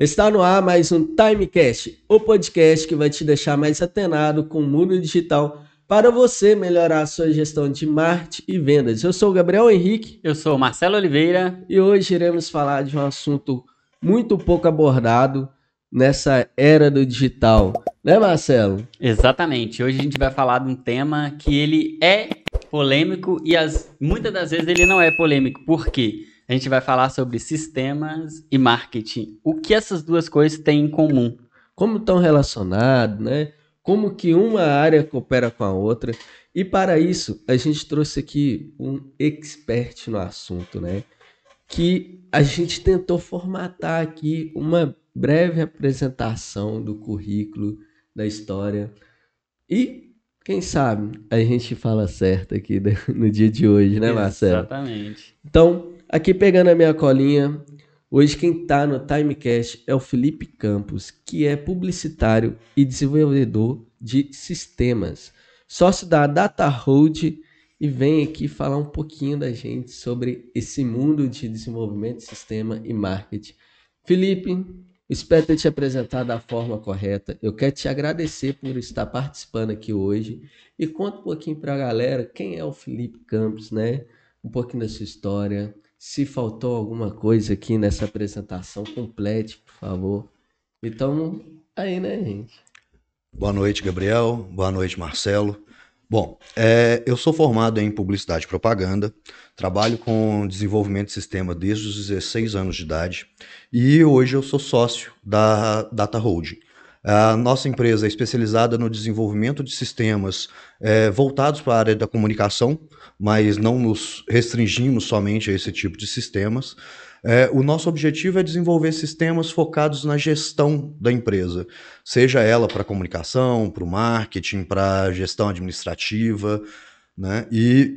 Está no ar mais um Timecast, o podcast que vai te deixar mais atenado com o mundo digital para você melhorar a sua gestão de marketing e vendas. Eu sou o Gabriel Henrique. Eu sou o Marcelo Oliveira. E hoje iremos falar de um assunto muito pouco abordado nessa era do digital. Né, Marcelo? Exatamente. Hoje a gente vai falar de um tema que ele é polêmico e as, muitas das vezes ele não é polêmico. Por quê? A gente vai falar sobre sistemas e marketing. O que essas duas coisas têm em comum? Como estão relacionados, né? Como que uma área coopera com a outra. E para isso, a gente trouxe aqui um expert no assunto, né? Que a gente tentou formatar aqui uma breve apresentação do currículo, da história. E quem sabe a gente fala certo aqui no dia de hoje, né, Marcelo? Exatamente. Então, Aqui pegando a minha colinha, hoje quem está no Timecast é o Felipe Campos, que é publicitário e desenvolvedor de sistemas, sócio da Data Hold e vem aqui falar um pouquinho da gente sobre esse mundo de desenvolvimento de sistema e marketing. Felipe, espero ter te apresentado da forma correta. Eu quero te agradecer por estar participando aqui hoje e conta um pouquinho para a galera quem é o Felipe Campos, né? Um pouquinho da sua história, se faltou alguma coisa aqui nessa apresentação, complete, por favor. Então, aí, né, gente? Boa noite, Gabriel. Boa noite, Marcelo. Bom, é, eu sou formado em publicidade e propaganda, trabalho com desenvolvimento de sistema desde os 16 anos de idade e hoje eu sou sócio da Data Holding. A nossa empresa é especializada no desenvolvimento de sistemas é, voltados para a área da comunicação, mas não nos restringimos somente a esse tipo de sistemas. É, o nosso objetivo é desenvolver sistemas focados na gestão da empresa, seja ela para comunicação, para o marketing, para gestão administrativa. Né? E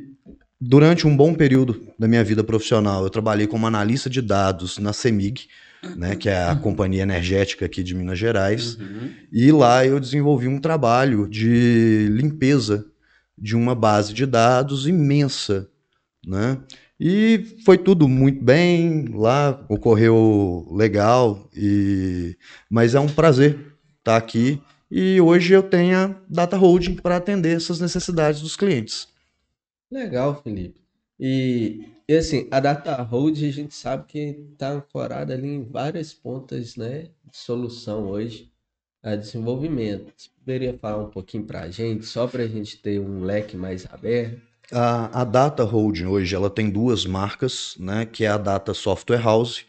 durante um bom período da minha vida profissional, eu trabalhei como analista de dados na CEMIG, né, que é a companhia energética aqui de Minas Gerais. Uhum. E lá eu desenvolvi um trabalho de limpeza de uma base de dados imensa, né? E foi tudo muito bem, lá ocorreu legal, e... mas é um prazer estar aqui e hoje eu tenho a Data Holding para atender essas necessidades dos clientes. Legal, Felipe. E, e assim, a Data Holding a gente sabe que está ancorada ali em várias pontas né, de solução hoje a desenvolvimento. Você poderia falar um pouquinho para a gente, só para a gente ter um leque mais aberto? A, a Data Holding hoje ela tem duas marcas, né, que é a Data Software House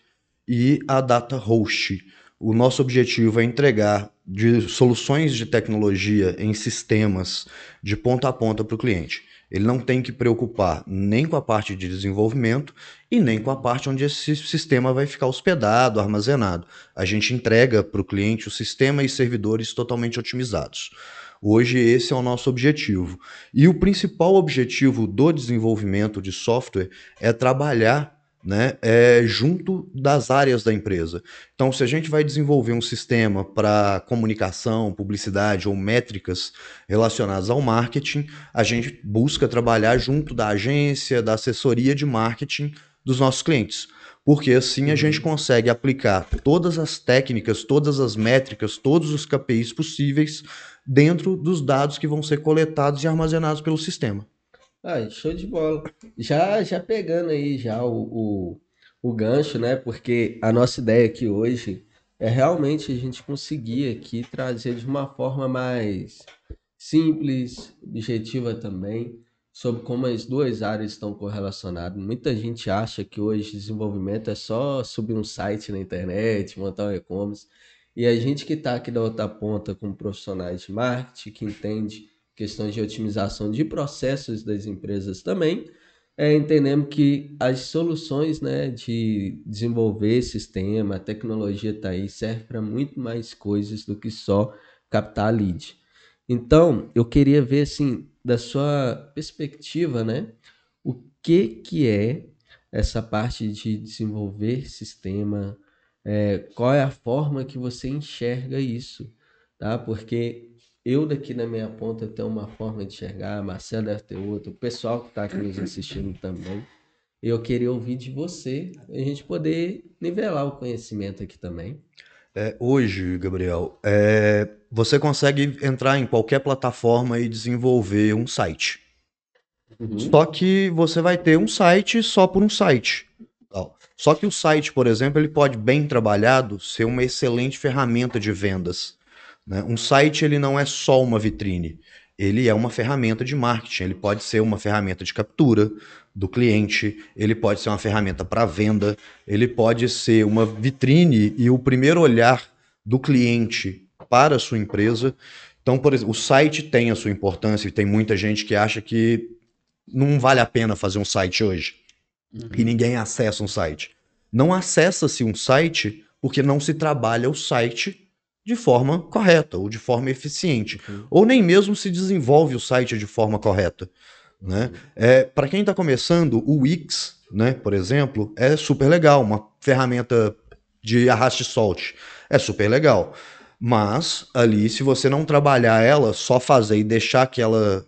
e a Data Host. O nosso objetivo é entregar de soluções de tecnologia em sistemas de ponta a ponta para o cliente. Ele não tem que preocupar nem com a parte de desenvolvimento e nem com a parte onde esse sistema vai ficar hospedado, armazenado. A gente entrega para o cliente o sistema e servidores totalmente otimizados. Hoje, esse é o nosso objetivo. E o principal objetivo do desenvolvimento de software é trabalhar né, é, junto das áreas da empresa. Então, se a gente vai desenvolver um sistema para comunicação, publicidade ou métricas relacionadas ao marketing, a gente busca trabalhar junto da agência, da assessoria de marketing dos nossos clientes. Porque assim a gente uhum. consegue aplicar todas as técnicas, todas as métricas, todos os KPIs possíveis dentro dos dados que vão ser coletados e armazenados pelo sistema. Ah, show de bola. Já, já pegando aí já o, o, o gancho, né? Porque a nossa ideia aqui hoje é realmente a gente conseguir aqui trazer de uma forma mais simples, objetiva também, sobre como as duas áreas estão correlacionadas. Muita gente acha que hoje desenvolvimento é só subir um site na internet, montar um e-commerce. E a gente que está aqui da outra ponta como profissionais de marketing, que entende questões de otimização de processos das empresas também, é, entendemos que as soluções né, de desenvolver sistema, a tecnologia está aí, serve para muito mais coisas do que só captar lead. Então, eu queria ver, assim, da sua perspectiva, né, o que, que é essa parte de desenvolver sistema, é, qual é a forma que você enxerga isso, tá? Porque eu daqui na minha ponta tenho uma forma de enxergar, Marcelo deve ter outra, o pessoal que está aqui nos assistindo também. Eu queria ouvir de você, a gente poder nivelar o conhecimento aqui também. É, hoje, Gabriel, é, você consegue entrar em qualquer plataforma e desenvolver um site. Uhum. Só que você vai ter um site só por um site. Só que o site, por exemplo, ele pode, bem trabalhado, ser uma excelente ferramenta de vendas. Né? Um site ele não é só uma vitrine, ele é uma ferramenta de marketing. Ele pode ser uma ferramenta de captura do cliente, ele pode ser uma ferramenta para venda, ele pode ser uma vitrine e o primeiro olhar do cliente para a sua empresa. Então, por exemplo, o site tem a sua importância e tem muita gente que acha que não vale a pena fazer um site hoje e ninguém acessa um site. Não acessa-se um site porque não se trabalha o site de forma correta ou de forma eficiente, Uhum. ou nem mesmo se desenvolve o site de forma correta. Né? É, Para quem está começando, o Wix, né, por exemplo, é super legal, uma ferramenta de arraste e solte. É super legal. Mas ali, se você não trabalhar ela, só fazer e deixar que ela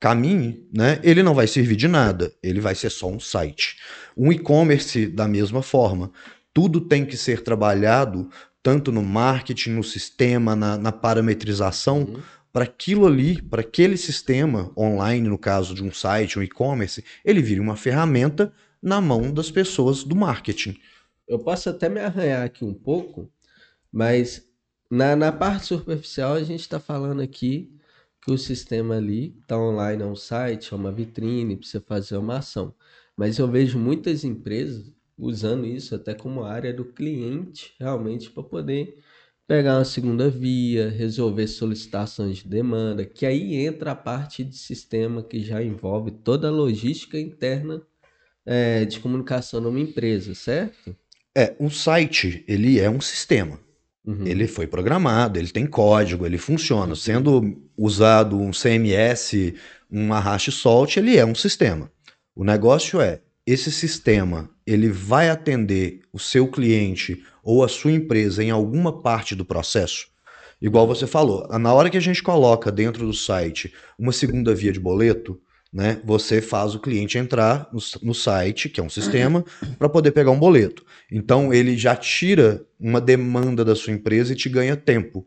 caminhe, né, ele não vai servir de nada. Ele vai ser só um site. Um e-commerce, da mesma forma. Tudo tem que ser trabalhado, tanto no marketing, no sistema, na, na parametrização, Uhum. para aquilo ali, para aquele sistema online, no caso de um site, um e-commerce, ele vire uma ferramenta na mão das pessoas do marketing. Eu posso até me arranhar aqui um pouco, mas na, na parte superficial a gente está falando aqui que o sistema ali está online, é um site, é uma vitrine para você fazer uma ação. Mas eu vejo muitas empresas usando isso até como área do cliente, realmente, para poder pegar uma segunda via, resolver solicitações de demanda, que aí entra a parte de sistema que já envolve toda a logística interna eh, de comunicação numa empresa, certo? É, um site, ele é um sistema. Uhum. Ele foi programado, ele tem código, ele funciona. Sendo usado um CMS, um arraste e solte, ele é um sistema. O negócio é, esse sistema, ele vai atender o seu cliente ou a sua empresa em alguma parte do processo? Igual você falou, na hora que a gente coloca dentro do site uma segunda via de boleto, né, você faz o cliente entrar no, no site, que é um sistema, para poder pegar um boleto. Então ele já tira uma demanda da sua empresa e te ganha tempo.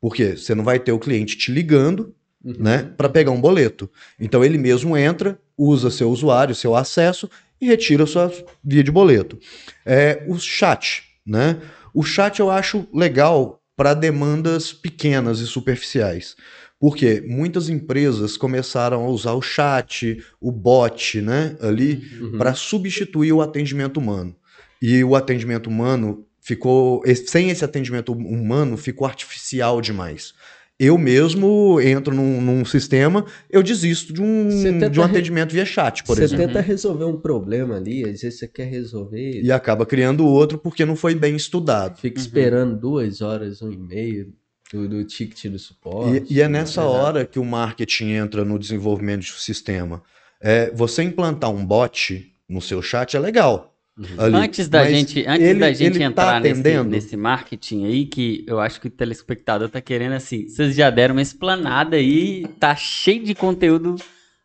Porque você não vai ter o cliente te ligando, Uhum. né, para pegar um boleto. Então ele mesmo entra, usa seu usuário, seu acesso e retira sua via de boleto. É, o chat, né? O chat eu acho legal para demandas pequenas e superficiais. Porque muitas empresas começaram a usar o chat, o bot, né, ali Uhum. para substituir o atendimento humano. E o atendimento humano ficou. Sem esse atendimento humano, ficou artificial demais. Eu mesmo entro num, num sistema, eu desisto de um, Você tenta de um atendimento via chat, por você exemplo. tenta resolver um problema ali, às vezes você quer resolver, E acaba criando outro porque não foi bem estudado. fica Uhum. esperando duas horas, um e-mail do, do ticket do suporte. E, e é nessa Exato. hora que o marketing entra no desenvolvimento de um sistema. É, você implantar um bot no seu chat é legal. Uhum. ali, Antes da mas gente, antes ele- da gente tá entrar nesse, atendendo? nesse marketing aí, que eu acho que o telespectador tá querendo assim, vocês já deram uma explanada aí, tá cheio de conteúdo.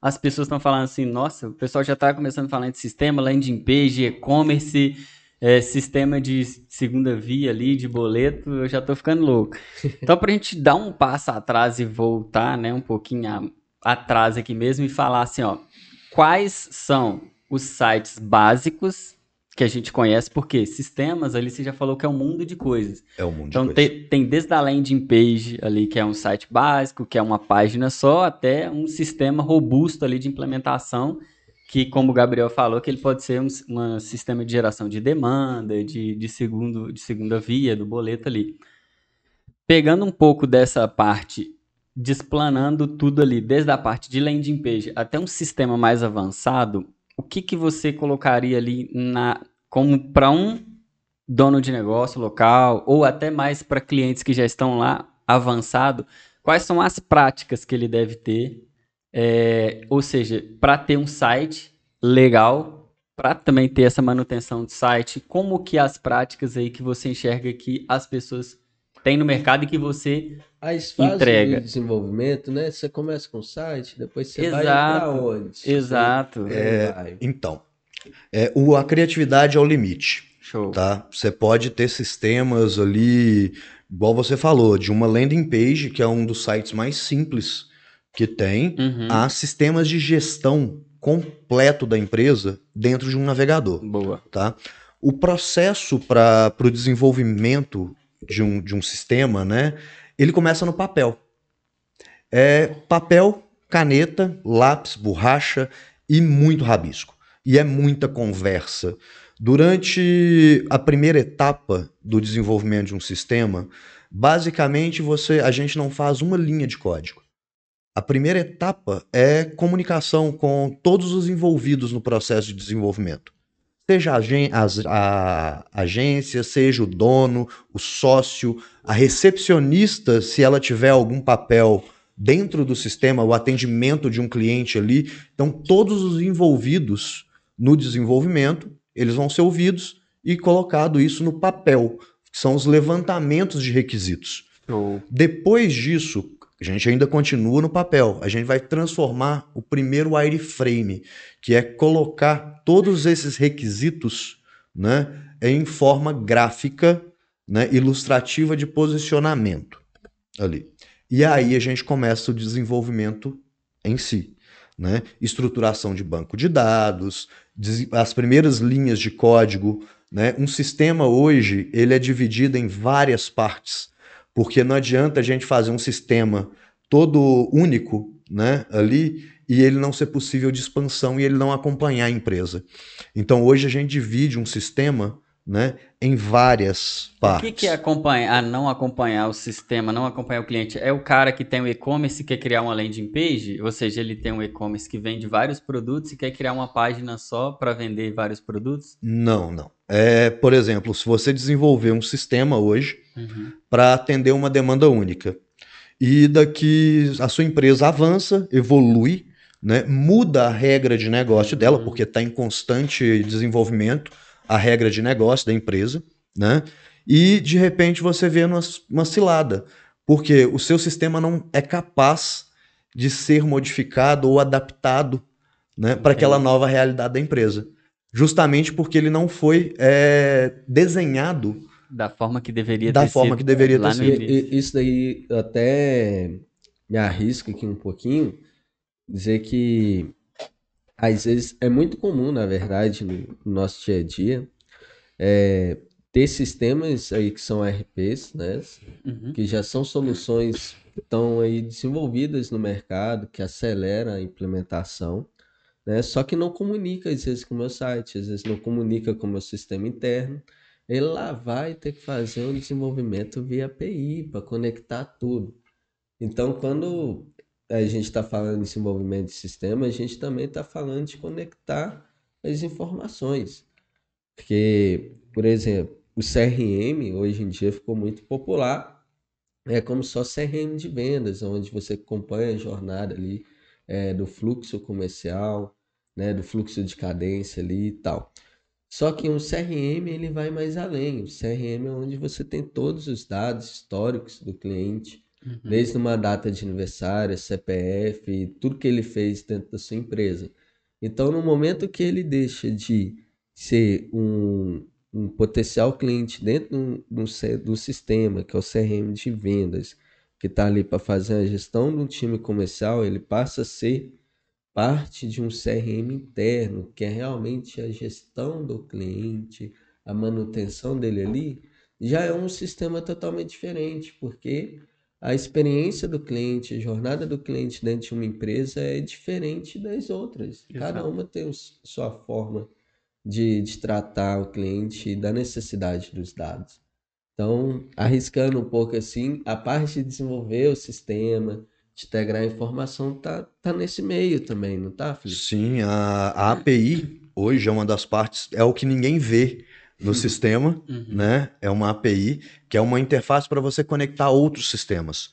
As pessoas estão falando assim, nossa, o pessoal já tá começando a falar de sistema, landing page, e-commerce, é, sistema de segunda via ali, de boleto, eu já tô ficando louco. Então, pra gente dar um passo atrás e voltar, né, um pouquinho a- atrás aqui mesmo e falar assim, ó, quais são os sites básicos que a gente conhece, porque sistemas ali você já falou que é um mundo de coisas. É um mundo Então de coisa. tem, tem desde a landing page ali, que é um site básico, que é uma página só, até um sistema robusto ali de implementação, que como o Gabriel falou, que ele pode ser um, uma sistema de geração de demanda, de, de, segundo, de segunda via, do boleto ali. Pegando um pouco dessa parte, desplanando tudo ali, desde a parte de landing page até um sistema mais avançado, o que, que você colocaria ali na como para um dono de negócio local ou até mais para clientes que já estão lá avançado, quais são as práticas que ele deve ter? É, ou seja, para ter um site legal, para também ter essa manutenção de site, como que as práticas aí que você enxerga que as pessoas têm no mercado e que você As fases Entrega. de desenvolvimento, né? Você começa com o site, depois você vai Exato. pra onde? Você Exato. vai- É, vai. Então, é, o, a criatividade é o limite. Show. Tá? Você pode ter sistemas ali, igual você falou, de uma landing page, que é um dos sites mais simples que tem, Uhum. a sistemas de gestão completo da empresa dentro de um navegador. Boa. Tá? O processo para o desenvolvimento de um, de um sistema, né, ele começa no papel. É papel, caneta, lápis, borracha e muito rabisco. E é muita conversa. Durante a primeira etapa do desenvolvimento de um sistema, basicamente você, a gente não faz uma linha de código. A primeira etapa é comunicação com todos os envolvidos no processo de desenvolvimento. Seja a, agência, seja o dono, o sócio, a recepcionista, se ela tiver algum papel dentro do sistema, o atendimento de um cliente ali. Então, todos os envolvidos no desenvolvimento, eles vão ser ouvidos e colocado isso no papel, que são os levantamentos de requisitos. Show. Depois disso, a gente ainda continua no papel. A gente vai transformar o primeiro wireframe, que é colocar todos esses requisitos né, em forma gráfica, né, ilustrativa de posicionamento ali. E aí a gente começa o desenvolvimento em si. Né? Estruturação de banco de dados, as primeiras linhas de código. Né? Um sistema hoje ele é dividido em várias partes porque não adianta a gente fazer um sistema todo único, né, ali e ele não ser possível de expansão e ele não acompanhar a empresa. Então hoje a gente divide um sistema, né, em várias O partes. que, que é acompanhar, não acompanhar o sistema, não acompanhar o cliente? É o cara que tem um e-commerce e quer criar uma landing page? Ou seja, ele tem um e-commerce que vende vários produtos e quer criar uma página só para vender vários produtos? Não, não. É, por exemplo, se você desenvolver um sistema hoje Uhum. para atender uma demanda única e daqui a sua empresa avança, evolui, né, muda a regra de negócio dela, Uhum. porque está em constante desenvolvimento a regra de negócio da empresa, né? E de repente você vê uma, uma cilada, porque o seu sistema não é capaz de ser modificado ou adaptado né, para aquela nova realidade da empresa. Justamente porque ele não foi é, desenhado Da forma que deveria Da ter forma sido que deveria ter sido. Isso daí eu até me arrisco aqui um pouquinho, dizer que às vezes é muito comum, na verdade, no no nosso dia a dia, é, ter sistemas aí que são RPs, né? Uhum. que já são soluções que estão aí desenvolvidas no mercado, que acelera a implementação, né? Só que não comunica às vezes com o meu site, às vezes não comunica com o meu sistema interno. Ele lá vai ter que fazer um desenvolvimento via API para conectar tudo. Então, quando a gente está falando em desenvolvimento de sistema, a gente também está falando de conectar as informações. Porque, por exemplo, o CRM hoje em dia ficou muito popular. É como só CRM de vendas, onde você acompanha a jornada ali é, do fluxo comercial, né, do fluxo de cadência ali e tal. Só que um CRM ele vai mais além. O CRM é onde você tem todos os dados históricos do cliente, Uhum. desde uma data de aniversário, CPF, tudo que ele fez dentro da sua empresa. Então, no momento que ele deixa de ser um, um potencial cliente dentro de de C- de um sistema, que é o CRM de vendas, que está ali para fazer a gestão de um time comercial, ele passa a ser parte de um CRM interno, que é realmente a gestão do cliente, a manutenção dele ali, já é um sistema totalmente diferente, porque a experiência do cliente, a jornada do cliente dentro de uma empresa é diferente das outras. Cada Exato. uma tem o sua forma de, de tratar o cliente e da necessidade dos dados. Então, arriscando um pouco assim, a parte de desenvolver o sistema, de integrar a informação, tá, tá nesse meio também, não tá, Felipe? Sim, a, a API hoje é uma das partes, é o que ninguém vê no sistema, Uhum. né? É uma API que é uma interface para você conectar outros sistemas.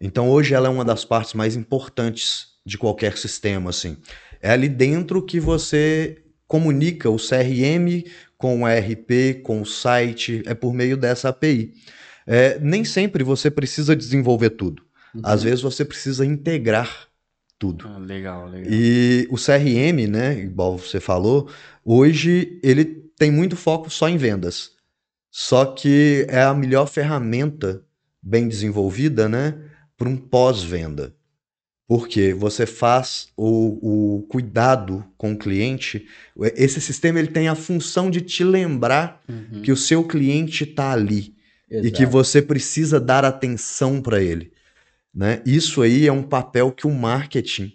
Então hoje ela é uma das partes mais importantes de qualquer sistema, assim. É ali dentro que você comunica o CRM com o ERP, com o site, é por meio dessa API. É, nem sempre você precisa desenvolver tudo. Às vezes você precisa integrar tudo. Ah, legal, legal. E o CRM, né, igual você falou, hoje ele tem muito foco só em vendas. Só que é a melhor ferramenta bem desenvolvida, né, para um pós-venda. Porque você faz o, o cuidado com o cliente. Esse sistema ele tem a função de te lembrar Uhum. que o seu cliente está ali e Exato. que você precisa dar atenção para ele. Né? Isso aí é um papel que o marketing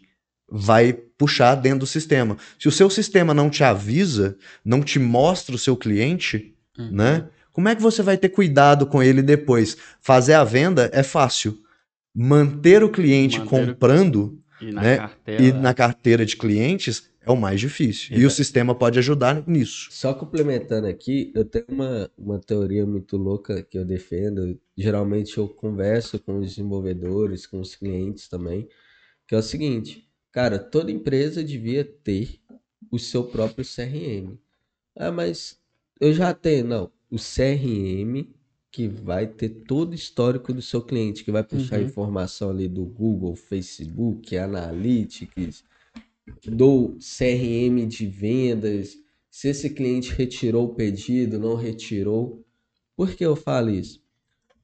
vai puxar dentro do sistema. Se o seu sistema não te avisa, não te mostra o seu cliente, Uhum. né? Como é que você vai ter cuidado com ele depois? Fazer a venda é fácil. Manter o cliente Manter o- comprando E na né? carteira. e na carteira de clientes é o mais difícil. E o sistema pode ajudar nisso. Só complementando aqui, eu tenho uma, uma teoria muito louca que eu defendo. Geralmente eu converso com os desenvolvedores, com os clientes também, que é o seguinte, cara, toda empresa devia ter o seu próprio CRM. Ah, mas eu já tenho. Não, o CRM que vai ter todo o histórico do seu cliente, que vai puxar Uhum. informação ali do Google, Facebook, Analytics, do CRM de vendas, se esse cliente retirou o pedido, não retirou. Por que eu falo isso?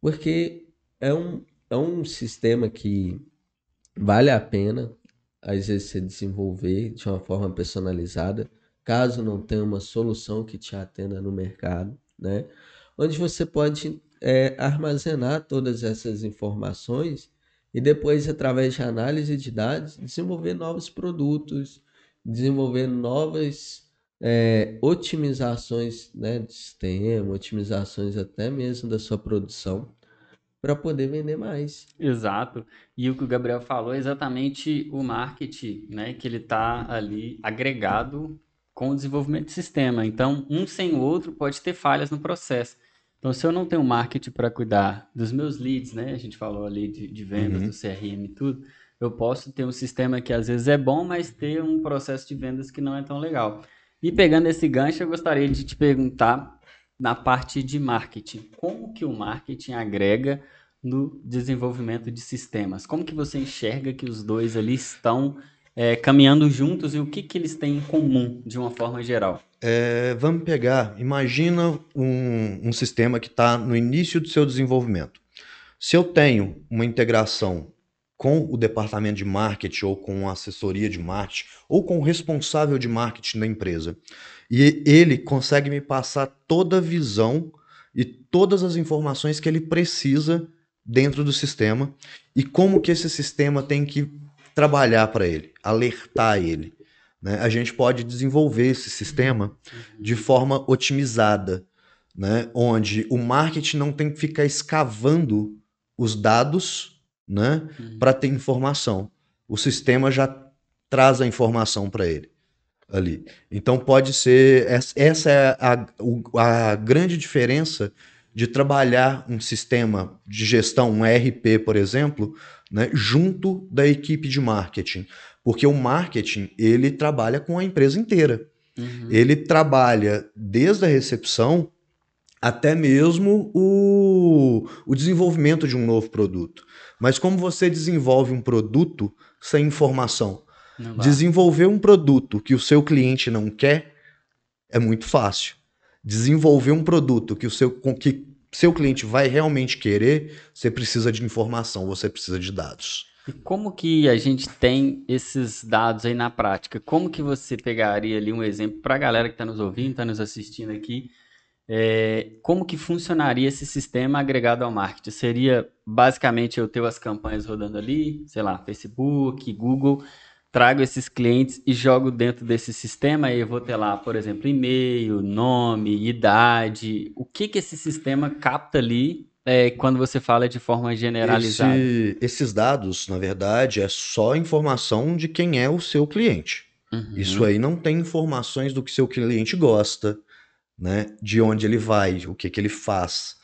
Porque é um, é um sistema que vale a pena, às vezes, você desenvolver de uma forma personalizada, caso não tenha uma solução que te atenda no mercado, né? Onde você pode é, armazenar todas essas informações e depois, através de análise de dados, desenvolver novos produtos, desenvolver novas é, otimizações, né, de sistema, otimizações até mesmo da sua produção, para poder vender mais. Exato. E o que o Gabriel falou é exatamente o marketing, né? Que ele está ali agregado com o desenvolvimento de sistema. Então, um sem o outro pode ter falhas no processo. Então, se eu não tenho marketing para cuidar dos meus leads, né? A gente falou ali de, de vendas, Uhum. do CRM e tudo. Eu posso ter um sistema que às vezes é bom, mas ter um processo de vendas que não é tão legal. E pegando esse gancho, eu gostaria de te perguntar na parte de marketing. Como que o marketing agrega no desenvolvimento de sistemas? Como que você enxerga que os dois ali estão é, caminhando juntos e o que que eles têm em comum de uma forma geral? É, vamos pegar, imagina um, um sistema que está no início do seu desenvolvimento. Se eu tenho uma integração com o departamento de marketing ou com a assessoria de marketing ou com o responsável de marketing da empresa, e ele consegue me passar toda a visão e todas as informações que ele precisa dentro do sistema e como que esse sistema tem que trabalhar para ele, alertar ele. né? A gente pode desenvolver esse sistema de forma otimizada, né? onde o marketing não tem que ficar escavando os dados né? para ter informação. O sistema já traz a informação para ele ali. Então pode ser essa é a, a grande diferença de trabalhar um sistema de gestão, um ERP, por exemplo, né, junto da equipe de marketing, porque o marketing ele trabalha com a empresa inteira. Uhum. Ele trabalha desde a recepção até mesmo o, o desenvolvimento de um novo produto. Mas como você desenvolve um produto sem informação? Desenvolver um produto que o seu cliente não quer é muito fácil. Desenvolver um produto que o seu, que seu cliente vai realmente querer, você precisa de informação, você precisa de dados. E como que a gente tem esses dados aí na prática? Como que você pegaria ali um exemplo para a galera que está nos ouvindo, está nos assistindo aqui? É, como que funcionaria esse sistema agregado ao marketing? Seria basicamente eu ter as campanhas rodando ali, sei lá, Facebook, Google, trago esses clientes e jogo dentro desse sistema e eu vou ter lá, por exemplo, e-mail, nome, idade. O que que esse sistema capta ali é, quando você fala de forma generalizada? Esse- esses dados, na verdade, é só informação de quem é o seu cliente. Uhum. Isso aí não tem informações do que seu cliente gosta, né? De onde ele vai, o que que ele faz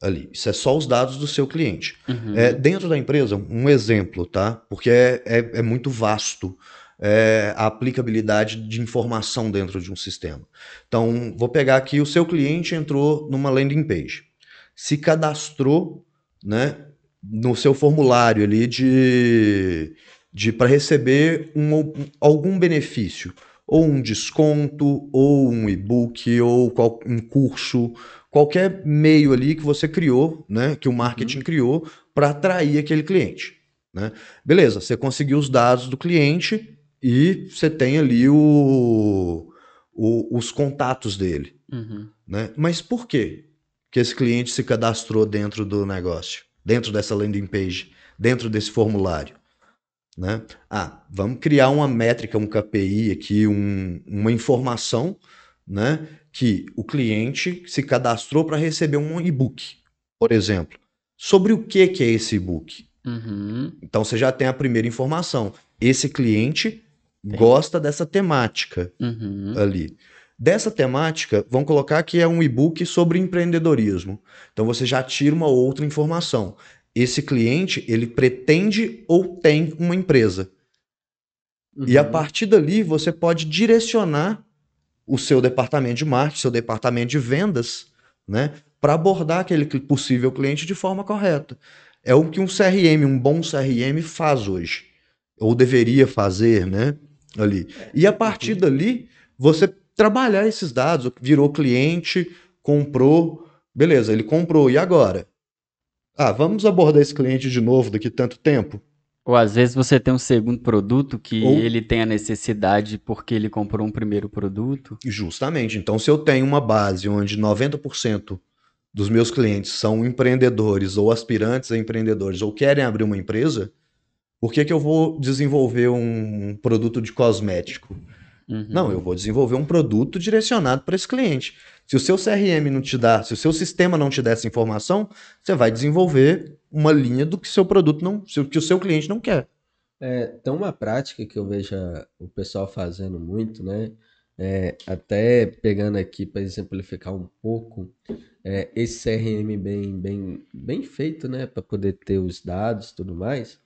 ali. Isso é só os dados do seu cliente. Uhum. É, dentro da empresa, um exemplo, tá? Porque é, é, é muito vasto é, a aplicabilidade de informação dentro de um sistema. Então, vou pegar aqui, o seu cliente entrou numa landing page, se cadastrou, né, no seu formulário ali de, de para receber um, algum benefício, ou um desconto, ou um e-book, ou qual, um curso, qualquer meio ali que você criou, né, que o marketing uhum. criou para atrair aquele cliente. Né? Beleza, você conseguiu os dados do cliente e você tem ali o, o os contatos dele. Uhum. Né? Mas por quê que esse cliente se cadastrou dentro do negócio, dentro dessa landing page, dentro desse formulário? Né? Ah, vamos criar uma métrica, um KPI aqui, um, uma informação né, que o cliente se cadastrou para receber um e-book, por exemplo. Sobre o que, que é esse e-book? Uhum. Então você já tem a primeira informação. Esse cliente gosta dessa temática uhum. ali. Dessa temática, vamos colocar que é um e-book sobre empreendedorismo. Então você já tira uma outra informação. Esse cliente, ele pretende ou tem uma empresa. Uhum. E a uhum. partir dali, você pode direcionar o seu departamento de marketing, seu departamento de vendas, né, para abordar aquele possível cliente de forma correta. É o que um CRM, um bom CRM faz hoje, ou deveria fazer, né, ali. E a partir uhum. dali, você trabalhar esses dados, virou cliente, comprou, beleza, ele comprou, e agora? Ah, vamos abordar esse cliente de novo daqui tanto tempo? Ou às vezes você tem um segundo produto que Ou... ele tem a necessidade porque ele comprou um primeiro produto. Justamente. Então, se eu tenho uma base onde 90% dos meus clientes são empreendedores ou aspirantes a empreendedores ou querem abrir uma empresa, por que, que eu vou desenvolver um produto de cosmético? Uhum. Não, eu vou desenvolver um produto direcionado para esse cliente. Se o seu CRM não te dá, se o seu sistema não te der essa informação, você vai desenvolver uma linha do que seu produto não, que o seu cliente não quer. É, tem uma prática que eu vejo o pessoal fazendo muito, né? É, até pegando aqui para exemplificar um pouco, é, esse CRM bem, bem, bem feito, né? Para poder ter os dados e tudo mais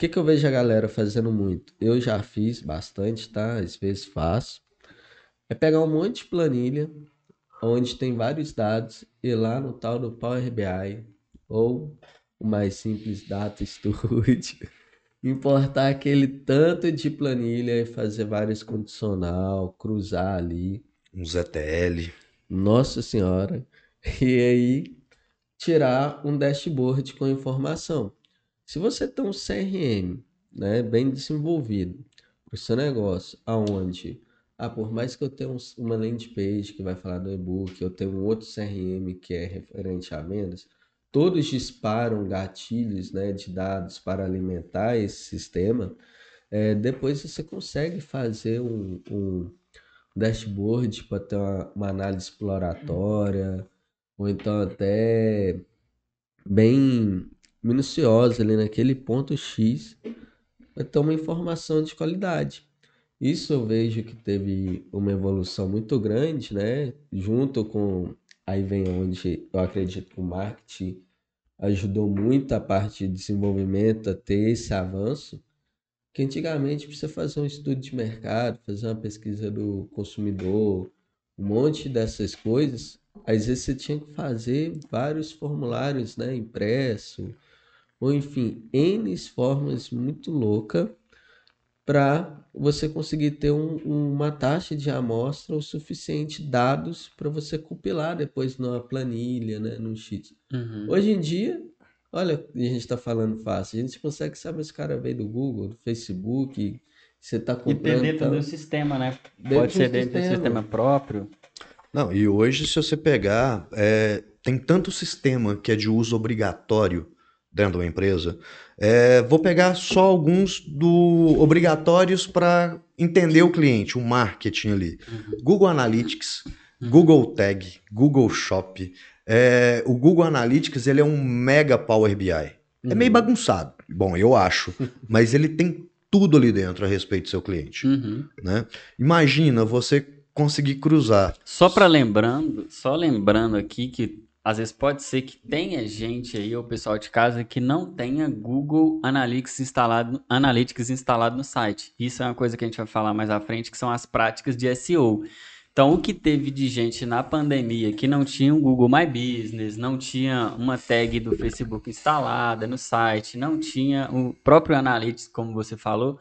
que, que eu vejo a galera fazendo muito? Eu já fiz bastante, tá? Às vezes faço. É pegar um monte de planilha, onde tem vários dados, e lá no tal do Power BI, ou o mais simples Data Studio, importar aquele tanto de planilha e fazer vários condicional, cruzar ali. Um ZTL. Nossa Senhora. E aí tirar um dashboard com informação. Se você tem um CRM né, bem desenvolvido para o seu negócio, aonde, ah, por mais que eu tenha uma landing page que vai falar do e-book, eu tenho um outro CRM que é referente a vendas, todos disparam gatilhos né, de dados para alimentar esse sistema, é, depois você consegue fazer um, um dashboard para ter uma, uma, análise exploratória, ou então até bem minuciosa ali naquele ponto X para ter uma informação de qualidade. Isso eu vejo que teve uma evolução muito grande, né? Junto com aí vem onde eu acredito que o marketing ajudou muito a parte de desenvolvimento a ter esse avanço. Que antigamente você fazer um estudo de mercado, fazer uma pesquisa do consumidor, um monte dessas coisas, às vezes você tinha que fazer vários formulários, né, impresso, ou enfim, N formas muito louca para você conseguir ter um, uma taxa de amostra o suficiente dados para você compilar depois numa planilha, né, no sheet. Uhum. Hoje em dia, olha, a gente está falando fácil, a gente consegue saber se o cara veio do Google, do Facebook, você está comprando... E dentro tá... do sistema, né? Pode ser dentro sistema. do sistema próprio. Não, e hoje se você pegar, é, tem tanto sistema que é de uso obrigatório dentro de uma empresa. É, vou pegar só alguns do obrigatórios para entender o cliente, o marketing ali. Uhum. Google Analytics. Google Tag, Google Shop. É, o Google Analytics ele é um mega Power BI. É meio uhum. bagunçado, bom, eu acho, mas ele tem tudo ali dentro a respeito do seu cliente. Uhum. Né? Imagina você conseguir cruzar. Só para lembrando, só lembrando aqui que às vezes pode ser que tenha gente aí, ou pessoal de casa, que não tenha Google Analytics instalado, Analytics instalado no site. Isso é uma coisa que a gente vai falar mais à frente, que são as práticas de SEO. Então, o que teve de gente na pandemia que não tinha um Google My Business, não tinha uma tag do Facebook instalada no site, não tinha o próprio Analytics, como você falou,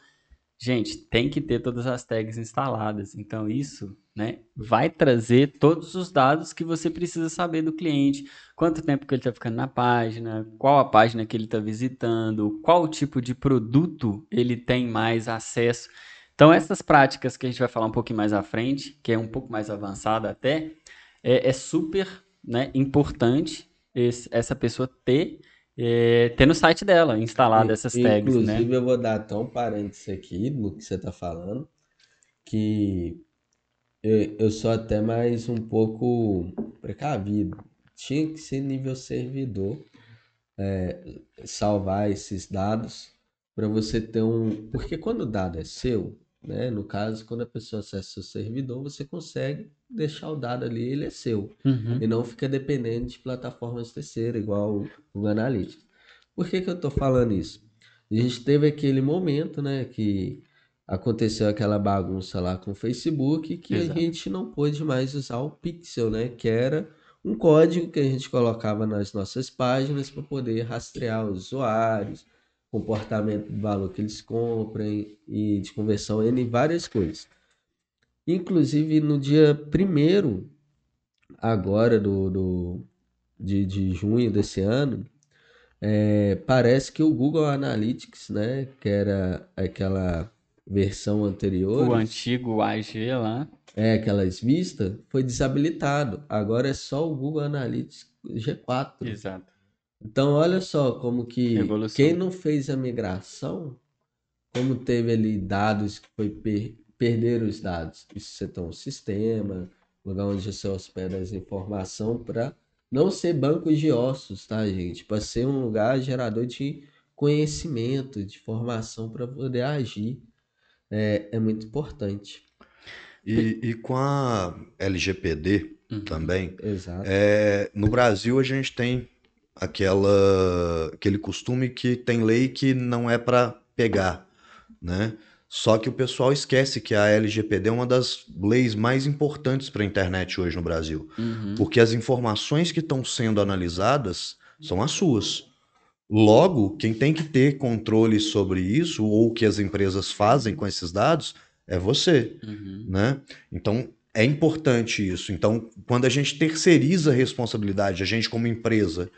gente, tem que ter todas as tags instaladas. Então, isso né, vai trazer todos os dados que você precisa saber do cliente. Quanto tempo que ele está ficando na página, qual a página que ele está visitando, qual tipo de produto ele tem mais acesso. Então, essas práticas que a gente vai falar um pouquinho mais à frente, que é um pouco mais avançada até, é, é super né, importante esse, essa pessoa ter, é, ter no site dela instalado essas tags. Inclusive, né? eu vou dar até um parênteses aqui no que você está falando, que eu, eu sou até mais um pouco precavido. Tinha que ser nível servidor, é, salvar esses dados para você ter um. Porque quando o dado é seu, né? No caso, quando a pessoa acessa o servidor, você consegue deixar o dado ali, ele é seu. Uhum. E não fica dependendo de plataformas terceiras, igual o, o Analytics. Por que, que eu estou falando isso? A gente teve aquele momento, né, que aconteceu aquela bagunça lá com o Facebook, que Exato. a gente não pôde mais usar o Pixel, né, que era um código que a gente colocava nas nossas páginas para poder rastrear os usuários, comportamento do valor que eles comprem e de conversão N várias coisas. Inclusive no dia 1 agora do, do, de, de junho desse ano, é, parece que o Google Analytics, né, que era aquela versão anterior, O antigo AG lá. é aquelas vistas, foi desabilitado. Agora é só o Google Analytics G4. Exato. Então, olha só como que Evolução. quem não fez a migração, como teve ali dados que foi per perder os dados. Isso você tem um sistema, lugar onde você hospeda as informações para não ser banco de ossos, tá, gente? Para ser um lugar gerador de conhecimento, de formação para poder agir. É, é muito importante. E, e com a LGPD Uhum. também, Exato. é, no Brasil a gente tem aquela, aquele costume que tem lei que não é para pegar, né? Só que o pessoal esquece que a LGPD é uma das leis mais importantes para a internet hoje no Brasil. Uhum. Porque as informações que estão sendo analisadas são as suas. Logo, quem tem que ter controle sobre isso, ou o que as empresas fazem com esses dados, é você, Uhum. né? Então, é importante isso. Então, quando a gente terceiriza a responsabilidade, a gente como empresa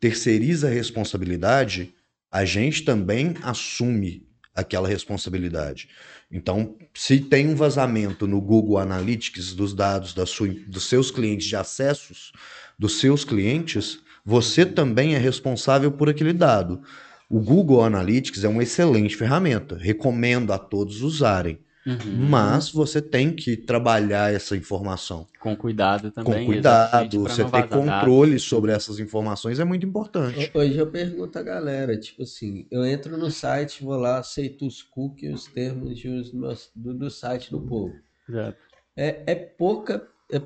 terceiriza a responsabilidade, a gente também assume aquela responsabilidade. Então, se tem um vazamento no Google Analytics dos dados da sua, dos seus clientes de acessos, dos seus clientes, você também é responsável por aquele dado. O Google Analytics é uma excelente ferramenta, recomendo a todos usarem, Uhum. mas você tem que trabalhar essa informação Com cuidado com também. cuidado, exatamente, pra você ter vazar dados. controle sobre essas informações é muito importante. Hoje eu pergunto a galera, tipo assim, eu entro no site, vou lá, aceito os cookies, os termos de uso do, do site do povo. Exato. É, é pouca, é,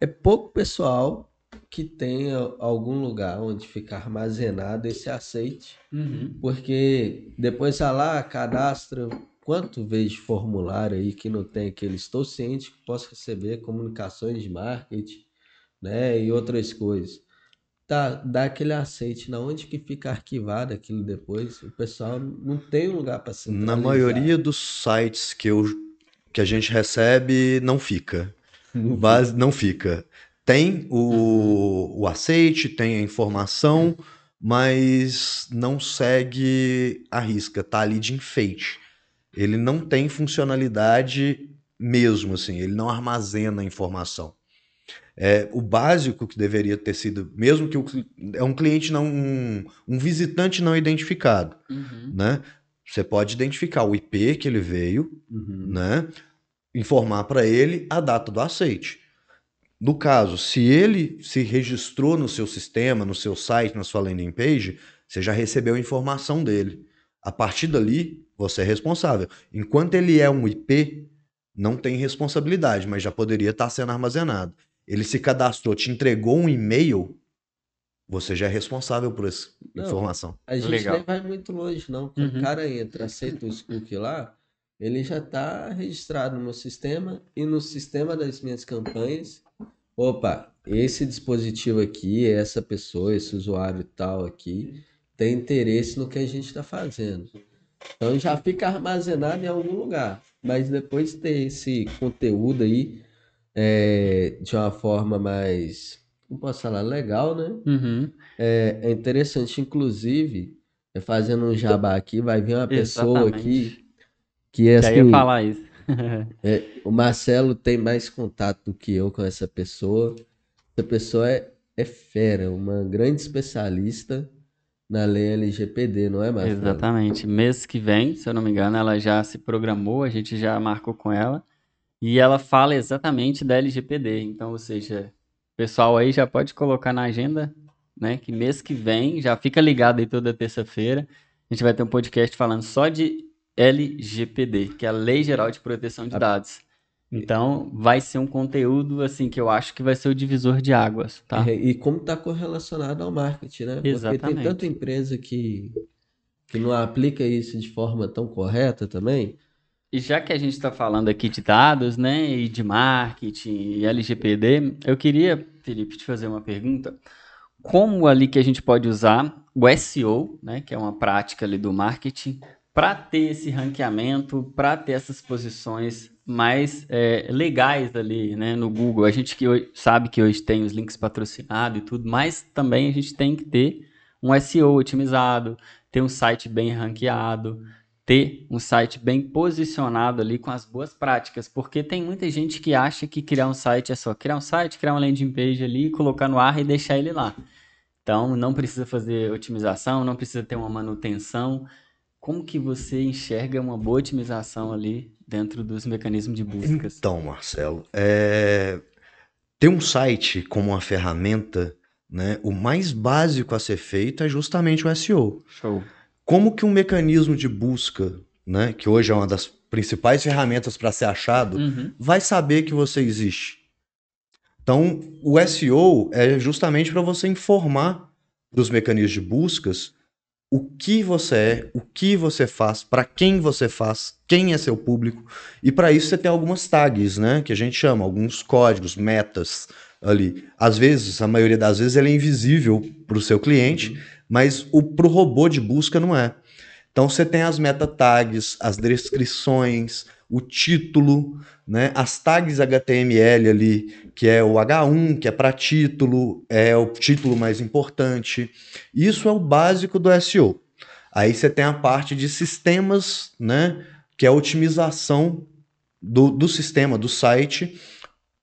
é pouco pessoal que tenha algum lugar onde fica armazenado esse aceite, Uhum. porque depois vai lá, cadastra quanto vez de formulário aí que não tem aquele estou ciente que posso receber comunicações de marketing, né, e outras coisas. Tá, dá aquele aceite, na onde que fica arquivado aquilo depois? O pessoal não tem um lugar para Na centralizar. maioria dos sites que, eu, que a gente recebe, não fica. Não Mas não fica. Tem o, o aceite, tem a informação, mas não segue a risca, tá ali de enfeite. Ele não tem funcionalidade mesmo, assim, ele não armazena a informação. É, o básico que deveria ter sido, mesmo que o, é um cliente não, um, um visitante não identificado, Uhum. né? Você pode identificar o IP que ele veio, Uhum. né? Informar para ele a data do aceite. No caso, se ele se registrou no seu sistema, no seu site, na sua landing page, você já recebeu a informação dele. A partir dali, você é responsável. Enquanto ele é um IP, não tem responsabilidade, mas já poderia estar sendo armazenado. Ele se cadastrou, te entregou um e-mail, você já é responsável por essa Não. informação. A gente Legal. nem vai muito longe, não. Uhum. o cara entra, aceita os cookies lá, ele já está registrado no meu sistema e no sistema das minhas campanhas. Opa, esse dispositivo aqui, essa pessoa, esse usuário tal aqui, tem interesse no que a gente está fazendo. Então já fica armazenado em algum lugar. Mas depois de ter esse conteúdo aí é, de uma forma mais, não posso falar, legal, né? Uhum. É, é interessante, inclusive, é fazendo um jabá aqui, vai vir uma pessoa Exatamente. aqui que é Já ia assim, falar isso. É, o Marcelo tem mais contato do que eu com essa pessoa. Essa pessoa é, é fera, uma grande especialista na lei LGPD, não é, Marcelo? Exatamente. Mês que vem, se eu não me engano, ela já se programou, a gente já marcou com ela. E ela fala exatamente da LGPD. Então, ou seja, o pessoal aí já pode colocar na agenda, né? Que mês que vem, já fica ligado aí toda terça-feira. A gente vai ter um podcast falando só de LGPD, que é a Lei Geral de Proteção de Dados. Então, vai ser um conteúdo, assim, que eu acho que vai ser o divisor de águas, tá? É, e como está correlacionado ao marketing, né? Porque tem Exatamente. tanta empresa que, que não aplica isso de forma tão correta também. E já que a gente está falando aqui de dados, né, e de marketing e LGPD, eu queria, Felipe, te fazer uma pergunta. Como ali que a gente pode usar o SEO, né, que é uma prática ali do marketing, para ter esse ranqueamento, para ter essas posições mais é, legais ali, né, no Google. A gente que sabe que hoje tem os links patrocinados e tudo, mas também a gente tem que ter um SEO otimizado, ter um site bem ranqueado, ter um site bem posicionado ali com as boas práticas, porque tem muita gente que acha que criar um site é só criar um site, criar uma landing page ali, colocar no ar e deixar ele lá. Então, não precisa fazer otimização, não precisa ter uma manutenção. Como que você enxerga uma boa otimização ali dentro dos mecanismos de buscas? Então, Marcelo, é, ter um site como uma ferramenta, né, o mais básico a ser feito é justamente o SEO. Show. Como que um mecanismo de busca, né, que hoje é uma das principais ferramentas para ser achado, Uhum. vai saber que você existe? Então, o SEO é justamente para você informar dos mecanismos de buscas o que você é, o que você faz, para quem você faz, quem é seu público. E para isso você tem algumas tags, né, que a gente chama, alguns códigos, metas ali. Às vezes, a maioria das vezes, ele é invisível para o seu cliente, mas o para o robô de busca não é. Então você tem as meta tags, as descrições, o título, né? As tags HTML ali, que é o H1, que é para título, é o título mais importante. Isso é o básico do SEO. Aí você tem a parte de sistemas, né? Que é a otimização do, do sistema, do site,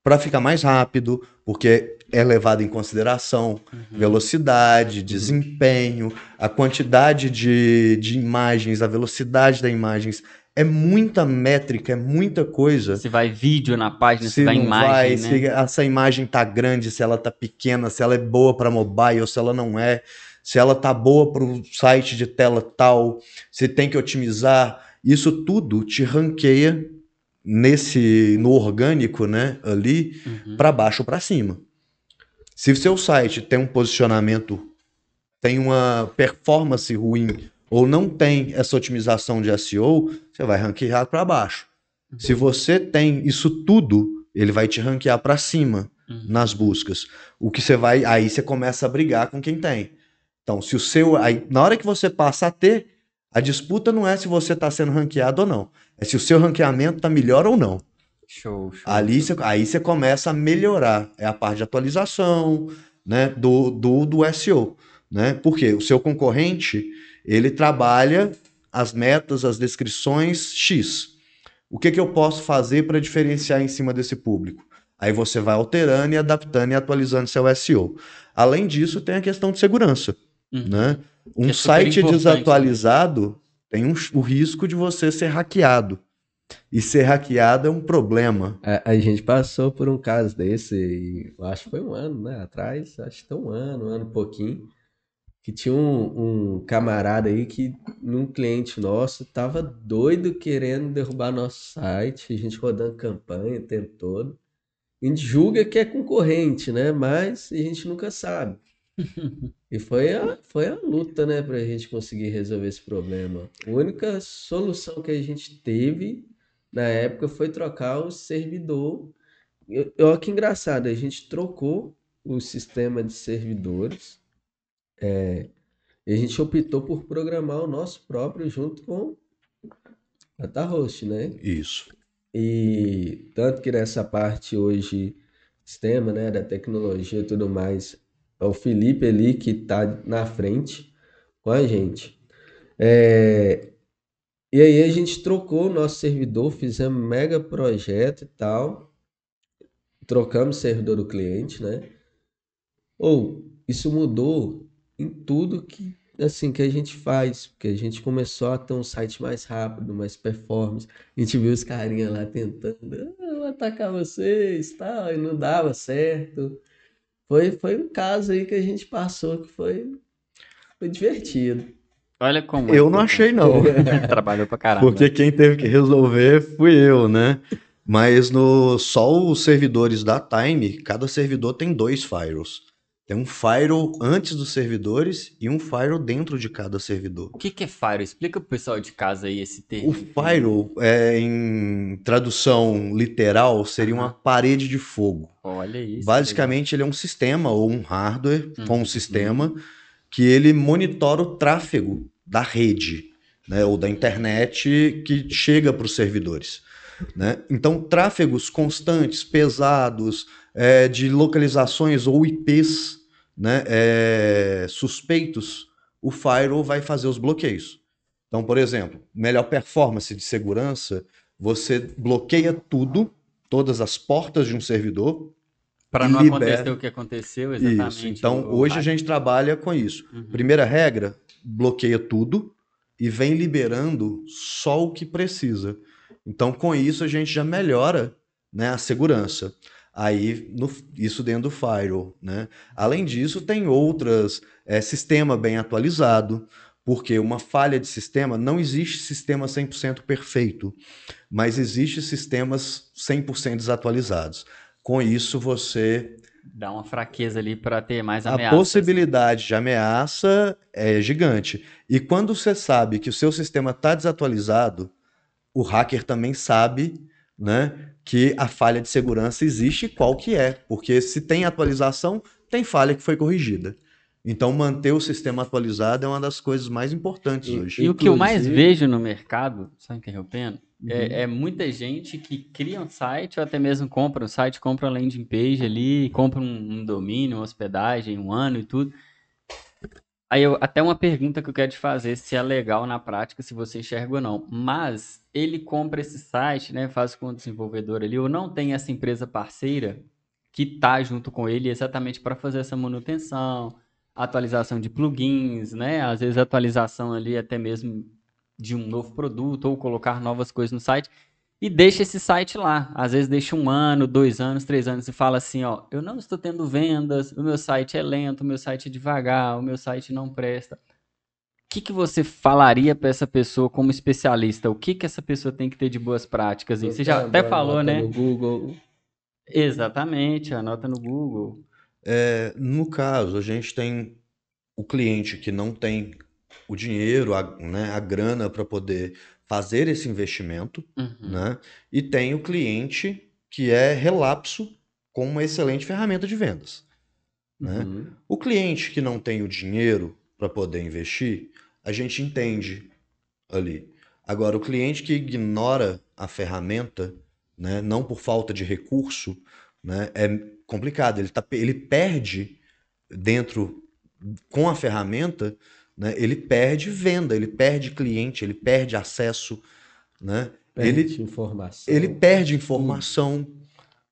para ficar mais rápido, porque é levado em consideração velocidade, desempenho, a quantidade de, de imagens, a velocidade das imagens. É muita métrica, é muita coisa. Se vai vídeo na página, se, Se vai não imagem, vai, né? se essa imagem tá grande, se ela tá pequena, se ela é boa para mobile ou se ela não é, se ela tá boa para o site de tela tal, se tem que otimizar, isso tudo te ranqueia nesse no orgânico, né, ali Uhum. para baixo ou para cima. Se o seu site tem um posicionamento, tem uma performance ruim ou não tem essa otimização de SEO, você vai ranquear para baixo. Se você tem isso tudo, ele vai te ranquear para cima Uhum. nas buscas. O que você vai, aí você começa a brigar com quem tem. Então, se o seu, aí, na hora que você passa a ter, a disputa não é se você está sendo ranqueado ou não, é se o seu ranqueamento está melhor ou não. Show, show. Ali você, aí você começa a melhorar. É a parte de atualização né, do, do, do SEO. Né? Porque o seu concorrente ele trabalha as metas, as descrições X. O que, que eu posso fazer para diferenciar em cima desse público? Aí você vai alterando e adaptando e atualizando seu SEO. Além disso, tem a questão de segurança. Uhum. Né? Um é site importante, desatualizado tem um- o risco de você ser hackeado. E ser hackeado é um problema. A, a gente passou por um caso desse, e eu acho que foi um ano, né? Atrás, acho que tem um ano, um ano e pouquinho, que tinha um, um camarada aí que, num cliente nosso, tava doido querendo derrubar nosso site, a gente rodando campanha o tempo todo. A gente julga que é concorrente, né? Mas a gente nunca sabe. E foi a, foi a luta, né, para a gente conseguir resolver esse problema. A única solução que a gente teve na época foi trocar o servidor. Olha que engraçado, a gente trocou o sistema de servidores e a gente optou por programar o nosso próprio junto com a Datahost, né? Isso. E tanto que nessa parte hoje, sistema, né, da tecnologia e tudo mais, é o Felipe ali que está na frente com a gente. É, e aí a gente trocou o nosso servidor, fizemos um mega projeto e tal, trocamos o servidor do cliente, né? Ou isso mudou em tudo que assim que a gente faz, porque a gente começou a ter um site mais rápido, mais performance. A gente viu os carinha lá tentando, ah, eu atacar vocês, tal, e não dava certo. Foi foi um caso aí que a gente passou que foi foi divertido. Olha como é Eu não achei, não. Trabalhou pra caramba. Porque quem teve que resolver fui eu, né? Mas no só os servidores da Time, cada servidor tem dois firewalls. Tem um firewall antes dos servidores e um firewall dentro de cada servidor. O que que é Fire? Explica pro pessoal de casa aí esse termo. O firewall, é, em tradução literal, seria uma parede de fogo. Olha isso. Basicamente, ele é um sistema ou um hardware com Uhum. um sistema que ele monitora o tráfego da rede, né, ou da internet que chega para os servidores. Né? Então, tráfegos constantes, pesados, é, de localizações ou IPs né, é, suspeitos, o firewall vai fazer os bloqueios. Então, por exemplo, melhor performance de segurança, você bloqueia tudo, todas as portas de um servidor, Para não libera- acontecer o que aconteceu, exatamente. isso. Então, o- hoje a gente trabalha com isso. Uhum. Primeira regra, bloqueia tudo e vem liberando só o que precisa. Então, com isso, a gente já melhora né, a segurança. Aí, no- isso dentro do firewall. Né? Além disso, tem outras, é, sistema bem atualizado, porque uma falha de sistema, não existe sistema 100% perfeito, mas existe sistemas 100% desatualizados. Com isso, você Dá uma fraqueza ali para ter mais a ameaças. possibilidade de ameaça é gigante. E quando você sabe que o seu sistema está desatualizado, o hacker também sabe, né, que a falha de segurança existe e qual que é, porque se tem atualização, tem falha que foi corrigida. Então manter o sistema atualizado é uma das coisas mais importantes E- hoje. E o que eu mais vejo no mercado, só interrompendo, Uhum. é, é muita gente que cria um site ou até mesmo compra um site, compra uma landing page ali, compra um, um domínio, uma hospedagem, um ano e tudo. Aí eu, até uma pergunta que eu quero te fazer, se é legal na prática, se você enxerga ou não. Mas ele compra esse site, né, faz com o desenvolvedor ali, ou não tem essa empresa parceira que tá junto com ele exatamente para fazer essa manutenção, atualização de plugins, né? Às vezes atualização ali até mesmo de um novo produto ou colocar novas coisas no site e deixa esse site lá. Às vezes deixa um ano, dois anos, três anos e fala assim, ó, eu não estou tendo vendas, o meu site é lento, o meu site é devagar, o meu site não presta. O que que você falaria para essa pessoa como especialista? O que que essa pessoa tem que ter de boas práticas? Você já até falou, nota né? No Google. Exatamente, anota no Google. É, no caso, a gente tem o cliente que não tem o dinheiro, a, né, a grana para poder fazer esse investimento, Uhum. né? E tem o cliente que é relapso com uma excelente ferramenta de vendas, né? Uhum. O cliente que não tem o dinheiro para poder investir, a gente entende ali. Agora, o cliente que ignora a ferramenta, né, não por falta de recurso, né, é complicado. Ele, tá, ele perde dentro, com a ferramenta, né, ele perde venda, ele perde cliente, ele perde acesso, né? Ele, Perde informação. ele perde informação,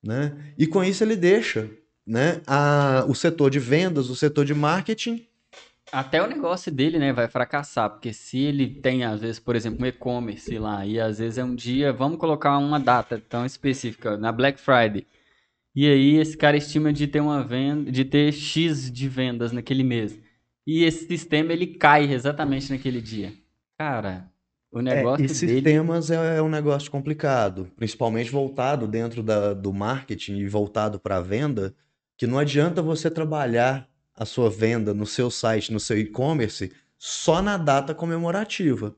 né? E com isso ele deixa, né, a, o setor de vendas, o setor de marketing, Até o negócio dele, né, vai fracassar, porque se ele tem, às vezes, por exemplo, um e-commerce lá, e às vezes é um dia, vamos colocar uma data tão específica, na Black Friday. E aí esse cara estima de ter uma venda, de ter X de vendas naquele mês. E esse sistema ele cai exatamente naquele dia. Cara, o É, negócio e dele sistemas é, é um negócio complicado, principalmente voltado dentro da- do marketing e voltado para a venda, que não adianta você trabalhar a sua venda no seu site, no seu e-commerce, só na data comemorativa.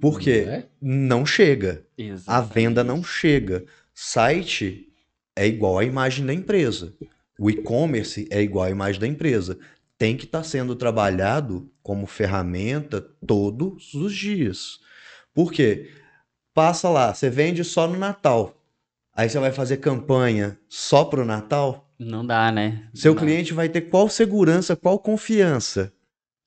Por quê? Não é? Não chega. A Exatamente. venda não chega. Site é igual à imagem da empresa. O e-commerce é igual à imagem da empresa. Tem que estar sendo trabalhado como ferramenta todos os dias. Por quê? Passa lá, você vende só no Natal. Aí você vai fazer campanha só para o Natal? Não dá, né? Seu Não dá. cliente vai ter qual segurança, qual confiança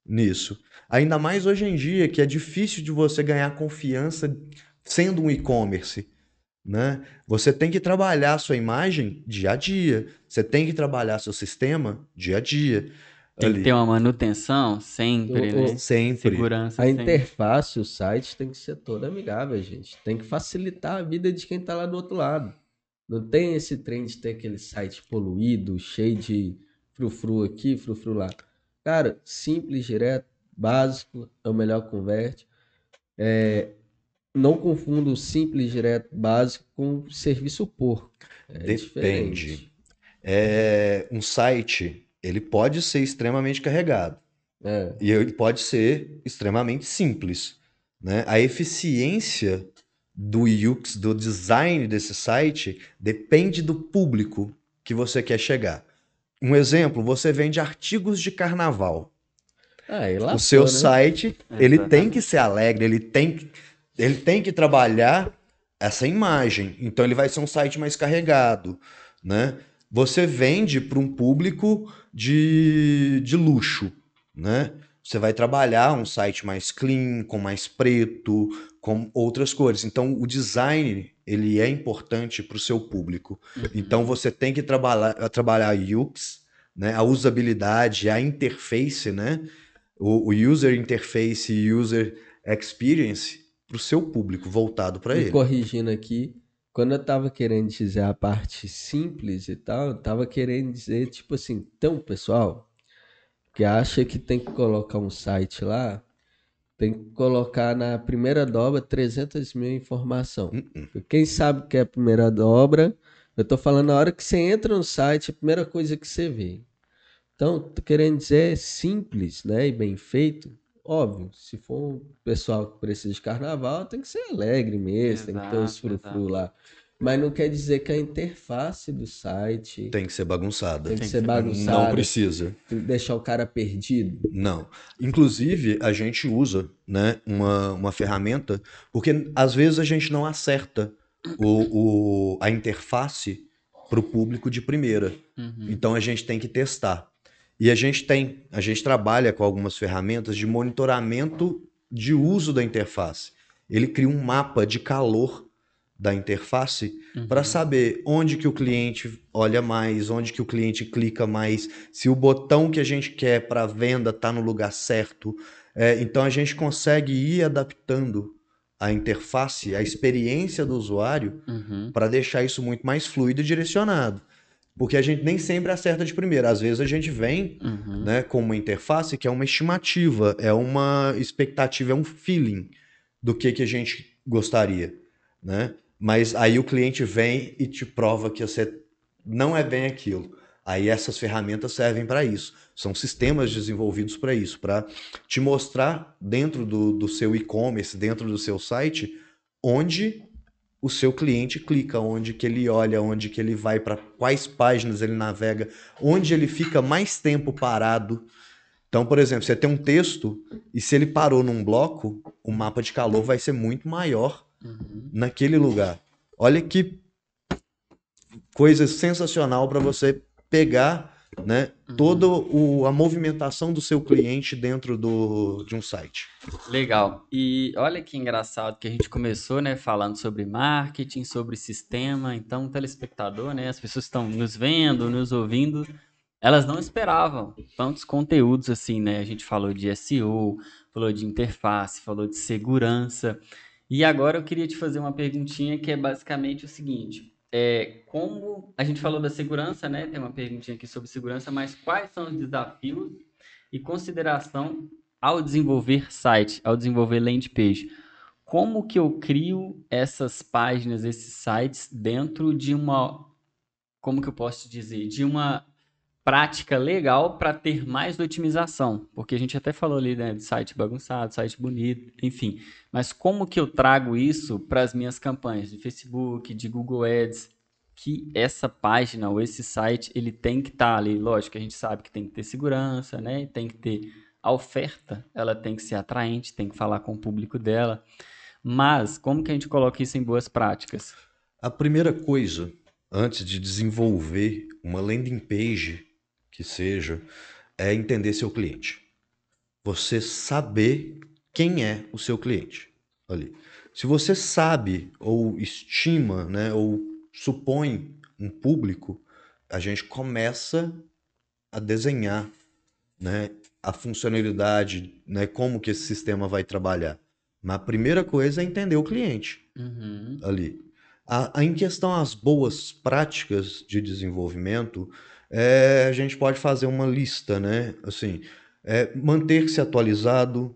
nisso? Ainda mais hoje em dia, que é difícil de você ganhar confiança sendo um e-commerce, né? Você tem que trabalhar sua imagem dia a dia. Você tem que trabalhar seu sistema dia a dia. Tem ali. que ter uma manutenção sempre, O- né? Sempre. Segurança A sempre. interface, o site tem que ser toda amigável, gente. Tem que facilitar a vida de quem tá lá do outro lado. Não tem esse trem de ter aquele site poluído, cheio de frufru aqui, frufru lá. Cara, simples, direto, básico, é o melhor que converte. É, não confunda o simples, direto, básico com serviço porco. É Depende. diferente. É, um site, ele pode ser extremamente carregado. É, E ele pode ser extremamente simples, né? A eficiência do UX, do design desse site, depende do público que você quer chegar. Um exemplo, você vende artigos de carnaval. Aí o lascou, seu né? site, ele tem que ser alegre, ele tem que, ele tem que trabalhar essa imagem. Então ele vai ser um site mais carregado, né? Você vende para um público de, de luxo, né? Você vai trabalhar um site mais clean, com mais preto, com outras cores. Então o design, ele é importante para o seu público. Então você tem que trabalhar, trabalhar UX, né? A usabilidade, a interface, né? O, o user interface e user experience para o seu público, voltado para ele. corrigindo aqui, quando eu tava querendo dizer a parte simples e tal, eu tava querendo dizer, tipo assim, então, pessoal, que acha que tem que colocar um site lá, tem que colocar na primeira dobra 300 mil informação. Uh-uh. Quem sabe o que é a primeira dobra, eu tô falando na hora que você entra no site, a primeira coisa que você vê. Então, tô querendo dizer simples, né, e bem feito. Óbvio, se for um pessoal que precisa de carnaval, tem que ser alegre mesmo, tem que ter os Exato, frufru exato. lá. Mas não quer dizer que a interface do site Tem que ser bagunçada. tem que tem ser que- Não bagunçada, precisa. deixar o cara perdido. Não. Inclusive, a gente usa, né, uma, uma ferramenta, porque às vezes a gente não acerta o, o- a interface para o público de primeira. Uhum. Então a gente tem que testar. E a gente tem, a gente trabalha com algumas ferramentas de monitoramento de uso da interface. Ele cria um mapa de calor da interface Uhum. para saber onde que o cliente olha mais, onde que o cliente clica mais, se o botão que a gente quer para venda está no lugar certo. É, então a gente consegue ir adaptando a interface, a experiência do usuário Uhum. para deixar isso muito mais fluido e direcionado. Porque a gente nem sempre acerta de primeira. Às vezes a gente vem Uhum. né, com uma interface que é uma estimativa, é uma expectativa, é um feeling do que, que a gente gostaria, né? Mas aí o cliente vem e te prova que você não é bem aquilo. Aí essas ferramentas servem para isso. São sistemas desenvolvidos para isso, para te mostrar dentro do, do seu e-commerce, dentro do seu site, onde o seu cliente clica, onde que ele olha, onde que ele vai, para quais páginas ele navega, onde ele fica mais tempo parado. Então, por exemplo, você tem um texto e se ele parou num bloco, o mapa de calor vai ser muito maior Uhum. naquele lugar. Olha que coisa sensacional para você pegar, né, toda o- a movimentação do seu cliente dentro do, de um site. Legal. E olha que engraçado que a gente começou, né, falando sobre marketing, sobre sistema. Então, o telespectador, né, as pessoas estão nos vendo, nos ouvindo, elas não esperavam tantos conteúdos assim, né? A gente falou de SEO, falou de interface, falou de segurança. E agora eu queria te fazer uma perguntinha que é basicamente o seguinte: é, como a gente falou da segurança, né? Tem uma perguntinha aqui sobre segurança, mas quais são os desafios e consideração ao desenvolver site, ao desenvolver landing page? Como que eu crio essas páginas, esses sites dentro de uma, como que eu posso dizer, de uma prática legal para ter mais otimização, porque a gente até falou ali né, de site bagunçado, site bonito, enfim. Mas como que eu trago isso para as minhas campanhas de Facebook, de Google Ads, que essa página ou esse site ele tem que estar tá ali, lógico, a gente sabe que tem que ter segurança, né? Tem que ter a oferta, ela tem que ser atraente, tem que falar com o público dela. Mas como que a gente coloca isso em boas práticas? A primeira coisa, antes de desenvolver uma landing page que seja, é entender seu cliente. Você saber quem é o seu cliente ali. Se você sabe ou estima, né, ou supõe um público, a gente começa a desenhar, né, a funcionalidade, né, como que esse sistema vai trabalhar. Mas a primeira coisa é entender o cliente uhum. ali. A, a, em questão às boas práticas de desenvolvimento, é, a gente pode fazer uma lista, né? Assim, é, manter-se atualizado,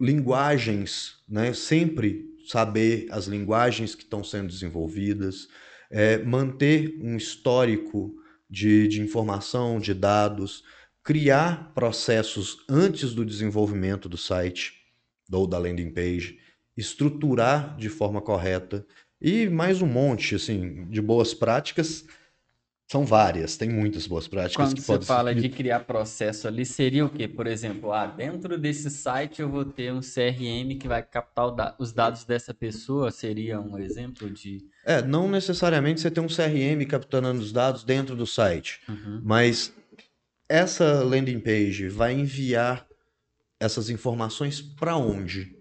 linguagens, né? Sempre saber as linguagens que estão sendo desenvolvidas, é, manter um histórico de, de informação, de dados, criar processos antes do desenvolvimento do site ou da landing page, estruturar de forma correta e mais um monte assim de boas práticas são várias, tem muitas boas práticas Quando que você fala de criar processo ali, seria o quê? Por exemplo, ah, dentro desse site eu vou ter um CRM que vai captar os dados dessa pessoa, seria um exemplo de... É, não necessariamente você ter um CRM capturando os dados dentro do site, uhum. mas essa landing page vai enviar essas informações para onde?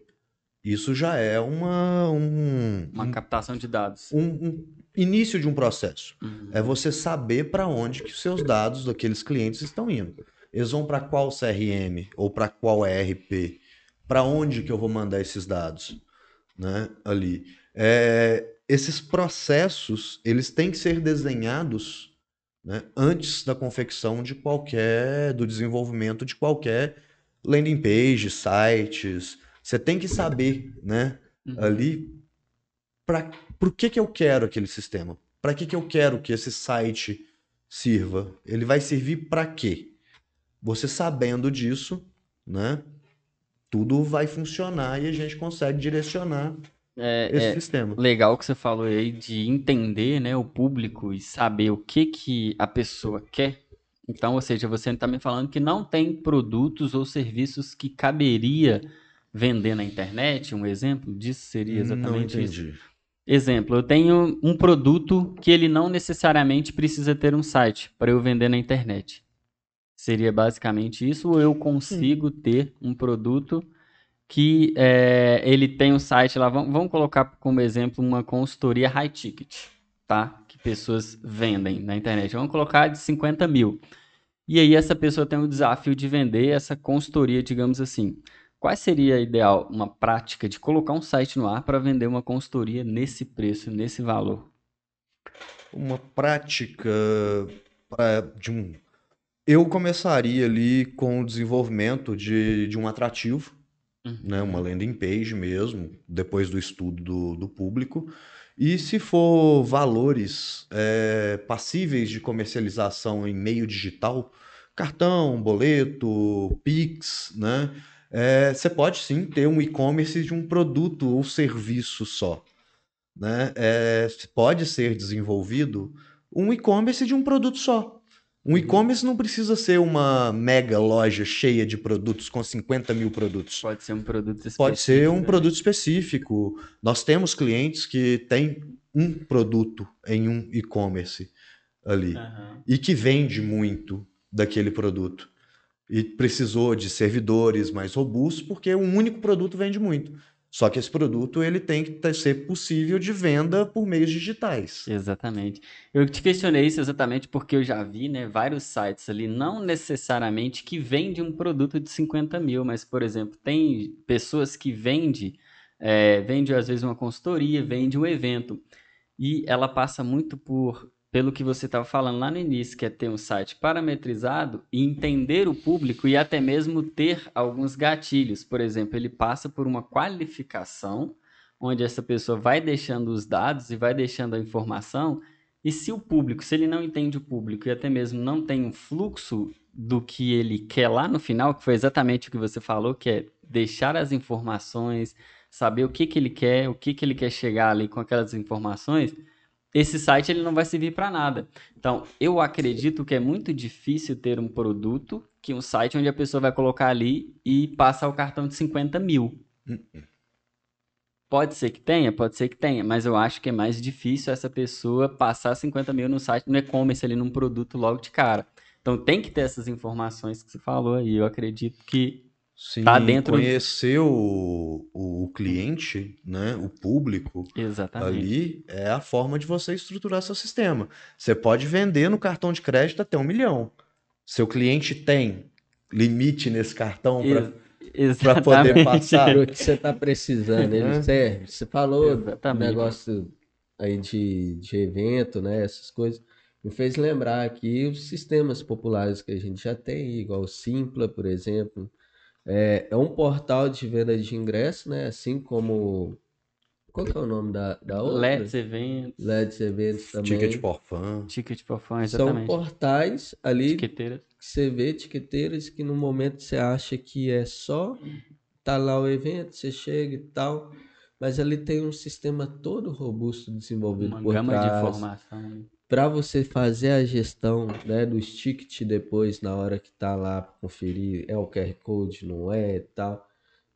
Isso já é uma... Um, uma captação de dados. Um, um início de um processo. Uhum. É você saber para onde que os seus dados daqueles clientes estão indo. Eles vão para qual CRM ou para qual ERP? Para onde que eu vou mandar esses dados? Né? Ali. É, esses processos, eles têm que ser desenhados né, antes da confecção de qualquer, do desenvolvimento de qualquer landing page, sites. Você tem que saber, né, uhum. ali para por que, que eu quero aquele sistema? Para que, que eu quero que esse site sirva? Ele vai servir para quê? Você sabendo disso, né? Tudo vai funcionar e a gente consegue direcionar é, esse é sistema. Legal que você falou aí de entender né, o público e saber o que, que a pessoa quer. Então, ou seja, você está me falando que não tem produtos ou serviços que caberia vender na internet. Um exemplo disso seria exatamente não entendi. isso. Exemplo, eu tenho um produto que ele não necessariamente precisa ter um site para eu vender na internet. Seria basicamente isso, ou eu consigo Sim. ter um produto que é, ele tem um site lá, vamos, vamos colocar como exemplo uma consultoria high ticket, tá? Que pessoas vendem na internet. Vamos colocar de 50 mil. E aí essa pessoa tem o desafio de vender essa consultoria, digamos assim. Qual seria ideal uma prática de colocar um site no ar para vender uma consultoria nesse preço, nesse valor? Uma prática pra, de um. Eu começaria ali com o desenvolvimento de, de um atrativo, uhum. né, uma landing page mesmo, depois do estudo do, do público. E se for valores é, passíveis de comercialização em meio digital, cartão, boleto, Pix, né? É, você pode sim ter um e-commerce de um produto ou serviço só. Né? É, pode ser desenvolvido um e-commerce de um produto só. Um uhum. e-commerce não precisa ser uma mega loja cheia de produtos com 50 mil produtos. Pode ser um produto específico. Pode ser um né? produto específico. Nós temos clientes que têm um produto em um e-commerce ali uhum. e que vende muito daquele produto e precisou de servidores mais robustos, porque um único produto vende muito. Só que esse produto ele tem que ser possível de venda por meios digitais. Exatamente. Eu te questionei isso exatamente porque eu já vi né, vários sites ali, não necessariamente que vendem um produto de 50 mil, mas, por exemplo, tem pessoas que vendem, é, vende às vezes uma consultoria, vende um evento. E ela passa muito por pelo que você estava falando lá no início, que é ter um site parametrizado e entender o público e até mesmo ter alguns gatilhos. Por exemplo, ele passa por uma qualificação, onde essa pessoa vai deixando os dados e vai deixando a informação E se o público, se ele não entende o público e até mesmo não tem um fluxo do que ele quer lá no final, que foi exatamente o que você falou, que é deixar as informações, saber o que, que ele quer, o que, que ele quer chegar ali com aquelas informações, esse site ele não vai servir para nada. Então, eu acredito que é muito difícil ter um produto que um site onde a pessoa vai colocar ali e passa o cartão de 50 mil. Pode ser que tenha, pode ser que tenha, mas eu acho que é mais difícil essa pessoa passar 50 mil no site, no e-commerce ali, num produto logo de cara. Então tem que ter essas informações que você falou aí. Eu acredito que Sim, Tá dentro- conhecer o, o cliente, né, o público exatamente. ali é a forma de você estruturar seu sistema. Você pode vender no cartão de crédito até um milhão. Seu cliente tem limite nesse cartão para poder passar. o que você está precisando, ele É. serve. Você falou do negócio aí de, de evento, né? Essas coisas. Me fez lembrar aqui os sistemas populares que a gente já tem, igual o Simpla, por exemplo. É, é um portal de venda de ingresso, né? Assim como. Qual que é o nome da, da outra? Let's Eventos, Let's Eventos também. ticket for fun. Ticket for Fun, São exatamente. portais ali Tiqueteiras. que você vê etiqueteiras que no momento você acha que é só tá lá o evento, você chega e tal, mas ali tem um sistema todo robusto desenvolvido Uma por gama de trás informação. Para você fazer a gestão, né, dos tickets depois na hora que tá lá conferir, é o QR Code, não é, e tal.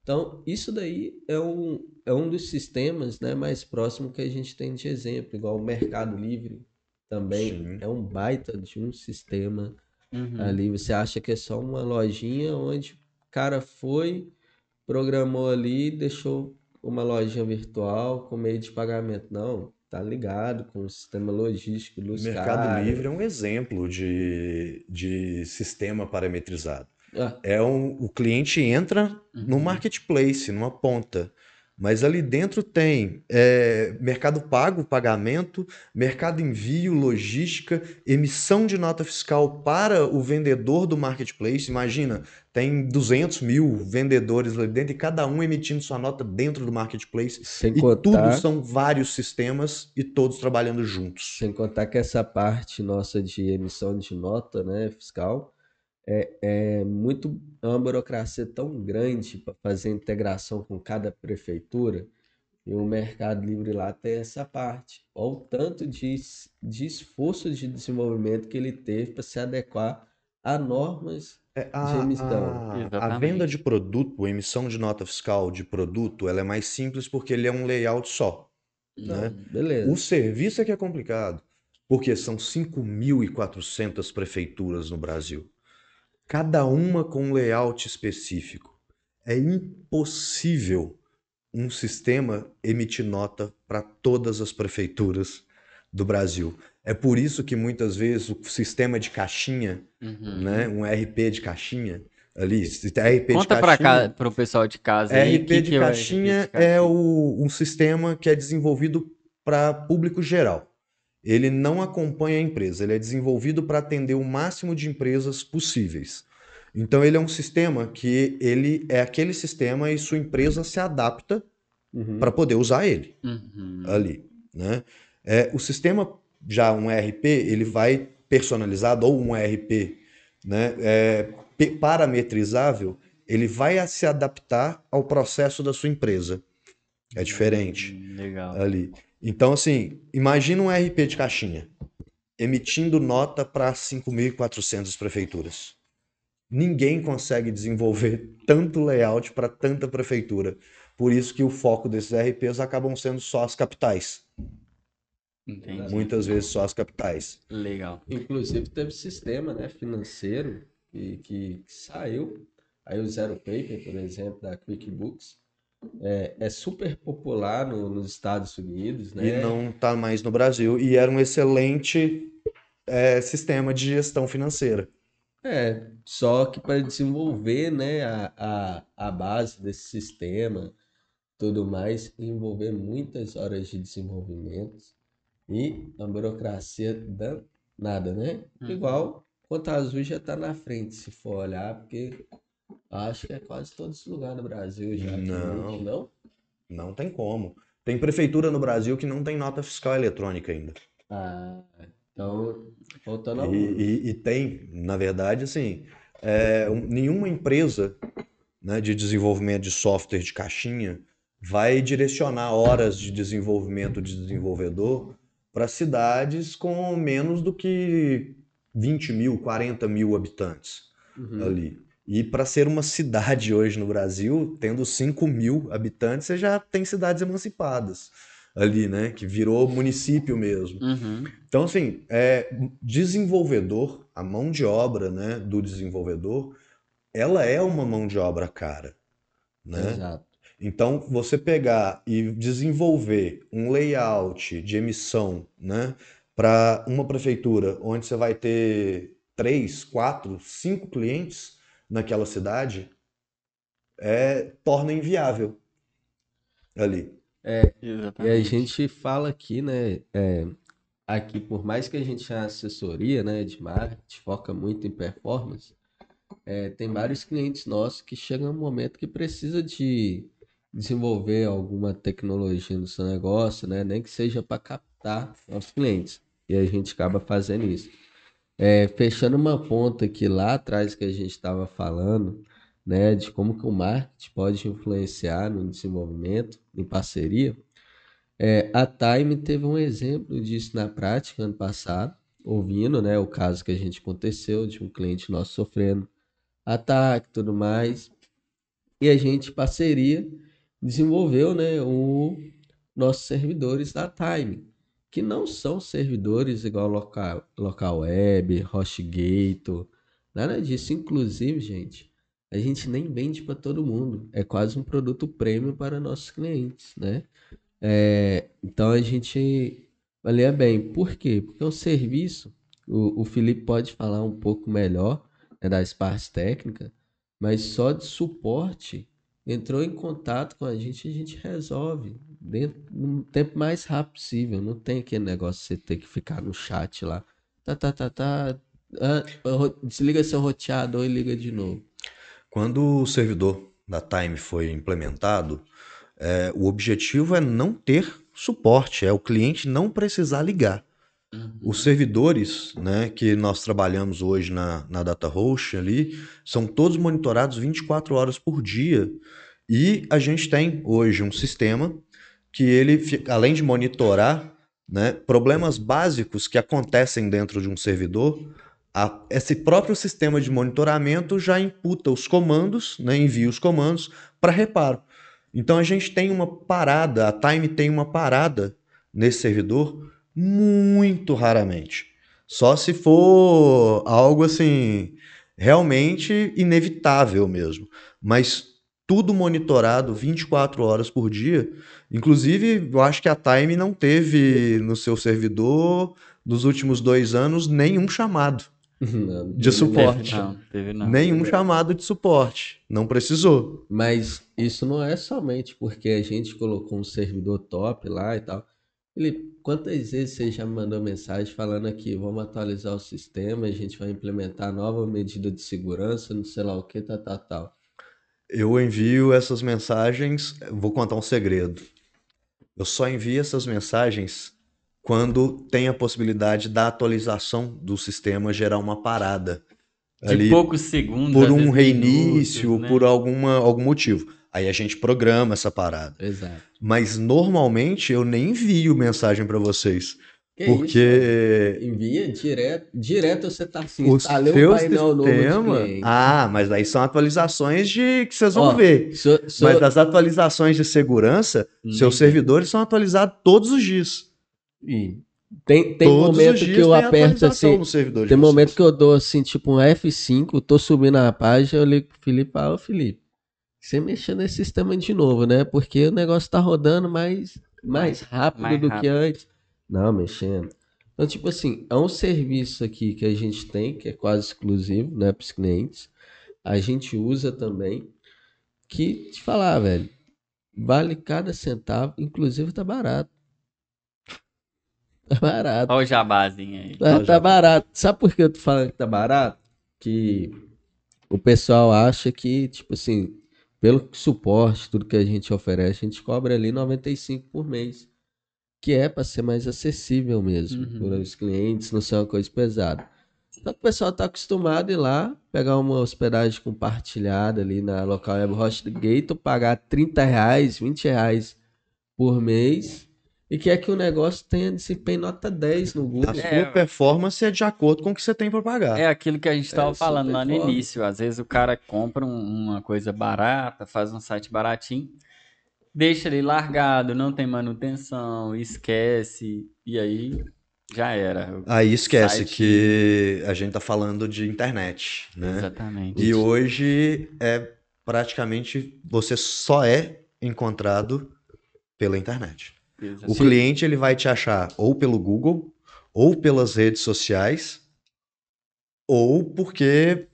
Então, isso daí é um, é um dos sistemas, né, mais próximo que a gente tem de exemplo, igual o Mercado Livre também Sim. é um baita de um sistema Uhum. Ali você acha que é só uma lojinha onde o cara foi, programou ali, deixou uma lojinha virtual com meio de pagamento. Não, tá ligado com o sistema logístico O dos Mercado caras. Livre é um exemplo de, de sistema parametrizado. Ah, É um, o cliente entra no Uhum. marketplace, numa ponta. Mas ali dentro tem é, mercado pago, pagamento, mercado envio, logística, emissão de nota fiscal para o vendedor do marketplace. Imagina, tem 200 mil vendedores ali dentro e cada um emitindo sua nota dentro do marketplace. sem E tudo contar, são vários sistemas e todos trabalhando juntos. sem contar que essa parte nossa de emissão de nota, né, fiscal, é, é muito é uma burocracia tão grande para fazer integração com cada prefeitura. E o Mercado Livre lá tem essa parte. Olha o tanto de, de esforço de desenvolvimento que ele teve para se adequar a normas. É, de emissão. a, a venda de produto, a emissão de nota fiscal de produto, ela é mais simples porque ele é um layout só. né? Beleza. O serviço é que é complicado, porque são 5.400 prefeituras no Brasil, cada uma com um layout específico. É impossível um sistema emitir nota para todas as prefeituras do Brasil. É por isso que muitas vezes o sistema de caixinha, Uhum. né, um RP de caixinha ali, RP de Conta cá, pro pessoal de casa aí, RP que de que é o caixinha? é o, um sistema que é desenvolvido para público geral. Ele não acompanha a empresa, ele é desenvolvido para atender o máximo de empresas possíveis. Então ele é um sistema que ele é aquele sistema e sua empresa se adapta Uhum. para poder usar ele Uhum. ali, né? É, o sistema já um ERP ele vai personalizado ou um ERP, né? É, parametrizável, ele vai a se adaptar ao processo da sua empresa. É diferente Hum, Legal. ali. Então assim, imagina um ERP de caixinha emitindo nota para 5.400 prefeituras. Ninguém consegue desenvolver tanto layout para tanta prefeitura. Por isso que o foco desses RPs acabam sendo só as capitais. Entendi. Muitas vezes só as capitais. Legal. Inclusive teve sistema, né, financeiro que, que, que saiu. Aí o Zero Paper, por exemplo, da QuickBooks, é, é super popular no- nos Estados Unidos, E né? não está mais no Brasil. E era um excelente é, sistema de gestão financeira. É, só que para desenvolver, né, a, a, a base desse sistema, tudo mais, envolver muitas horas de desenvolvimento e a burocracia danada, né? Uhum. Igual Conta Azul já tá na frente, se for olhar, porque acho que é quase todos os lugares do Brasil já. Não. não? Não tem como. Tem prefeitura no Brasil que não tem nota fiscal eletrônica ainda. Ah, então, voltando ao... E, e- e tem, na verdade, assim, é, um- nenhuma empresa, né, de desenvolvimento de software de caixinha vai direcionar horas de desenvolvimento de desenvolvedor para cidades com menos do que 20 mil, 40 mil habitantes Uhum. ali. E para ser uma cidade hoje no Brasil, tendo 5 mil habitantes, você já tem cidades emancipadas ali, né? Que virou município mesmo. Uhum. Então, assim, é, desenvolvedor, a mão de obra, né, do desenvolvedor, ela é uma mão de obra cara, né? Exato. Então, você pegar e desenvolver um layout de emissão, né, para uma prefeitura onde você vai ter três, quatro, cinco clientes naquela cidade, é, torna inviável ali. E a gente fala aqui, né? é, aqui, por mais que a gente tenha assessoria, né, de marketing, foca muito em performance, é, tem vários clientes nossos que chegam um momento que precisa de desenvolver alguma tecnologia no seu negócio, né? Nem que seja para captar novos clientes. E a gente acaba fazendo isso. É, fechando uma ponta aqui lá atrás que a gente estava falando, né, de como que o marketing pode influenciar no desenvolvimento, em parceria. É, a Time teve um exemplo disso na prática ano passado, ouvindo, né, o caso que a gente aconteceu de um cliente nosso sofrendo ataque tudo mais. E a gente, parceria, desenvolveu, né, o nossos servidores da Time, que não são servidores igual local, local web, HostGator, nada disso. Inclusive, gente, a gente nem vende para todo mundo. É quase um produto premium para nossos clientes, né? É, então a gente avalia bem. Por quê? Porque o serviço, o, o Felipe pode falar um pouco melhor, né, das partes técnicas, mas só de suporte entrou em contato com a gente, a gente resolve dentro no tempo mais rápido possível. Não tem aquele negócio de você ter que ficar no chat lá. Tá, tá, tá, tá. ah, desliga seu roteador e liga de novo. Quando o servidor da Time foi implementado, é, o objetivo é não ter suporte, é o cliente não precisar ligar. Uhum. Os servidores, né, que nós trabalhamos hoje na, na DataHost ali, são todos monitorados 24 horas por dia. E a gente tem hoje um sistema que ele, além de monitorar, né, problemas básicos que acontecem dentro de um servidor, a- esse próprio sistema de monitoramento já imputa os comandos, né, envia os comandos para reparo. Então a gente tem uma parada, a Time tem uma parada nesse servidor muito raramente. Só se for algo assim realmente inevitável mesmo. Mas tudo monitorado 24 horas por dia. Inclusive, eu acho que a Time não teve no seu servidor nos últimos dois anos nenhum chamado. Não, De suporte. Teve não, teve não. Nenhum chamado de suporte. Não precisou. Mas isso não é somente porque a gente colocou um servidor top lá e tal. Felipe, quantas vezes você já me mandou mensagem falando aqui, vamos atualizar o sistema, a gente vai implementar nova medida de segurança, não sei lá o que, tal, tal, tal. Eu envio essas mensagens. Vou contar um segredo. Eu só envio essas mensagens quando tem a possibilidade da atualização do sistema gerar uma parada De ali poucos segundos, por um vezes reinício, minutos, né? por alguma, algum motivo. Aí a gente programa essa parada. Exato. Mas normalmente eu nem envio mensagem para vocês, Que isso? porque Envia direto, direto você tá assim, o instalei um seu de sistema. Ah, mas aí são atualizações de que vocês vão Ó, ver. Mas das atualizações de segurança, Nem seus tem. servidores são atualizados todos os dias. Ih, Tem, tem todos momento que eu aperto assim, tem momento que eu dou assim, tipo um F5, tô subindo a página, eu ligo pro Felipe, ah, ô Felipe, você mexeu nesse sistema de novo, né? Porque o negócio tá rodando mais, mais rápido Mais do que rápido. antes. Não, mexendo. Então, tipo assim, é um serviço aqui que a gente tem, que é quase exclusivo, né, pros clientes. A gente usa também, que, te falar, velho, vale cada centavo, inclusive tá barato. Tá barato. Olha o jabazinho aí. Tá, tá barato. Sabe por que eu tô falando que tá barato? Que o pessoal acha que, tipo assim, pelo suporte, tudo que a gente oferece, a gente cobra ali 95 por mês. que é para ser mais acessível mesmo Uhum. para os clientes, não ser uma coisa pesada. Só que o pessoal está acostumado a ir lá, pegar uma hospedagem compartilhada ali na local web HostGator, pagar 30 reais, 20 reais por mês e quer que o negócio tenha desempenho nota 10 no A Google. sua É. performance é de acordo com o que você tem para pagar. É aquilo que a gente estava É, falando lá no início. Às vezes o cara compra um- uma coisa barata, faz um site baratinho, deixa ele largado, não tem manutenção, esquece, e aí já era. Aí esquece Site- que a gente tá falando de internet, né? Exatamente. E hoje é praticamente você só é encontrado pela internet. O Exatamente. cliente ele vai te achar ou pelo Google, ou pelas redes sociais, ou porque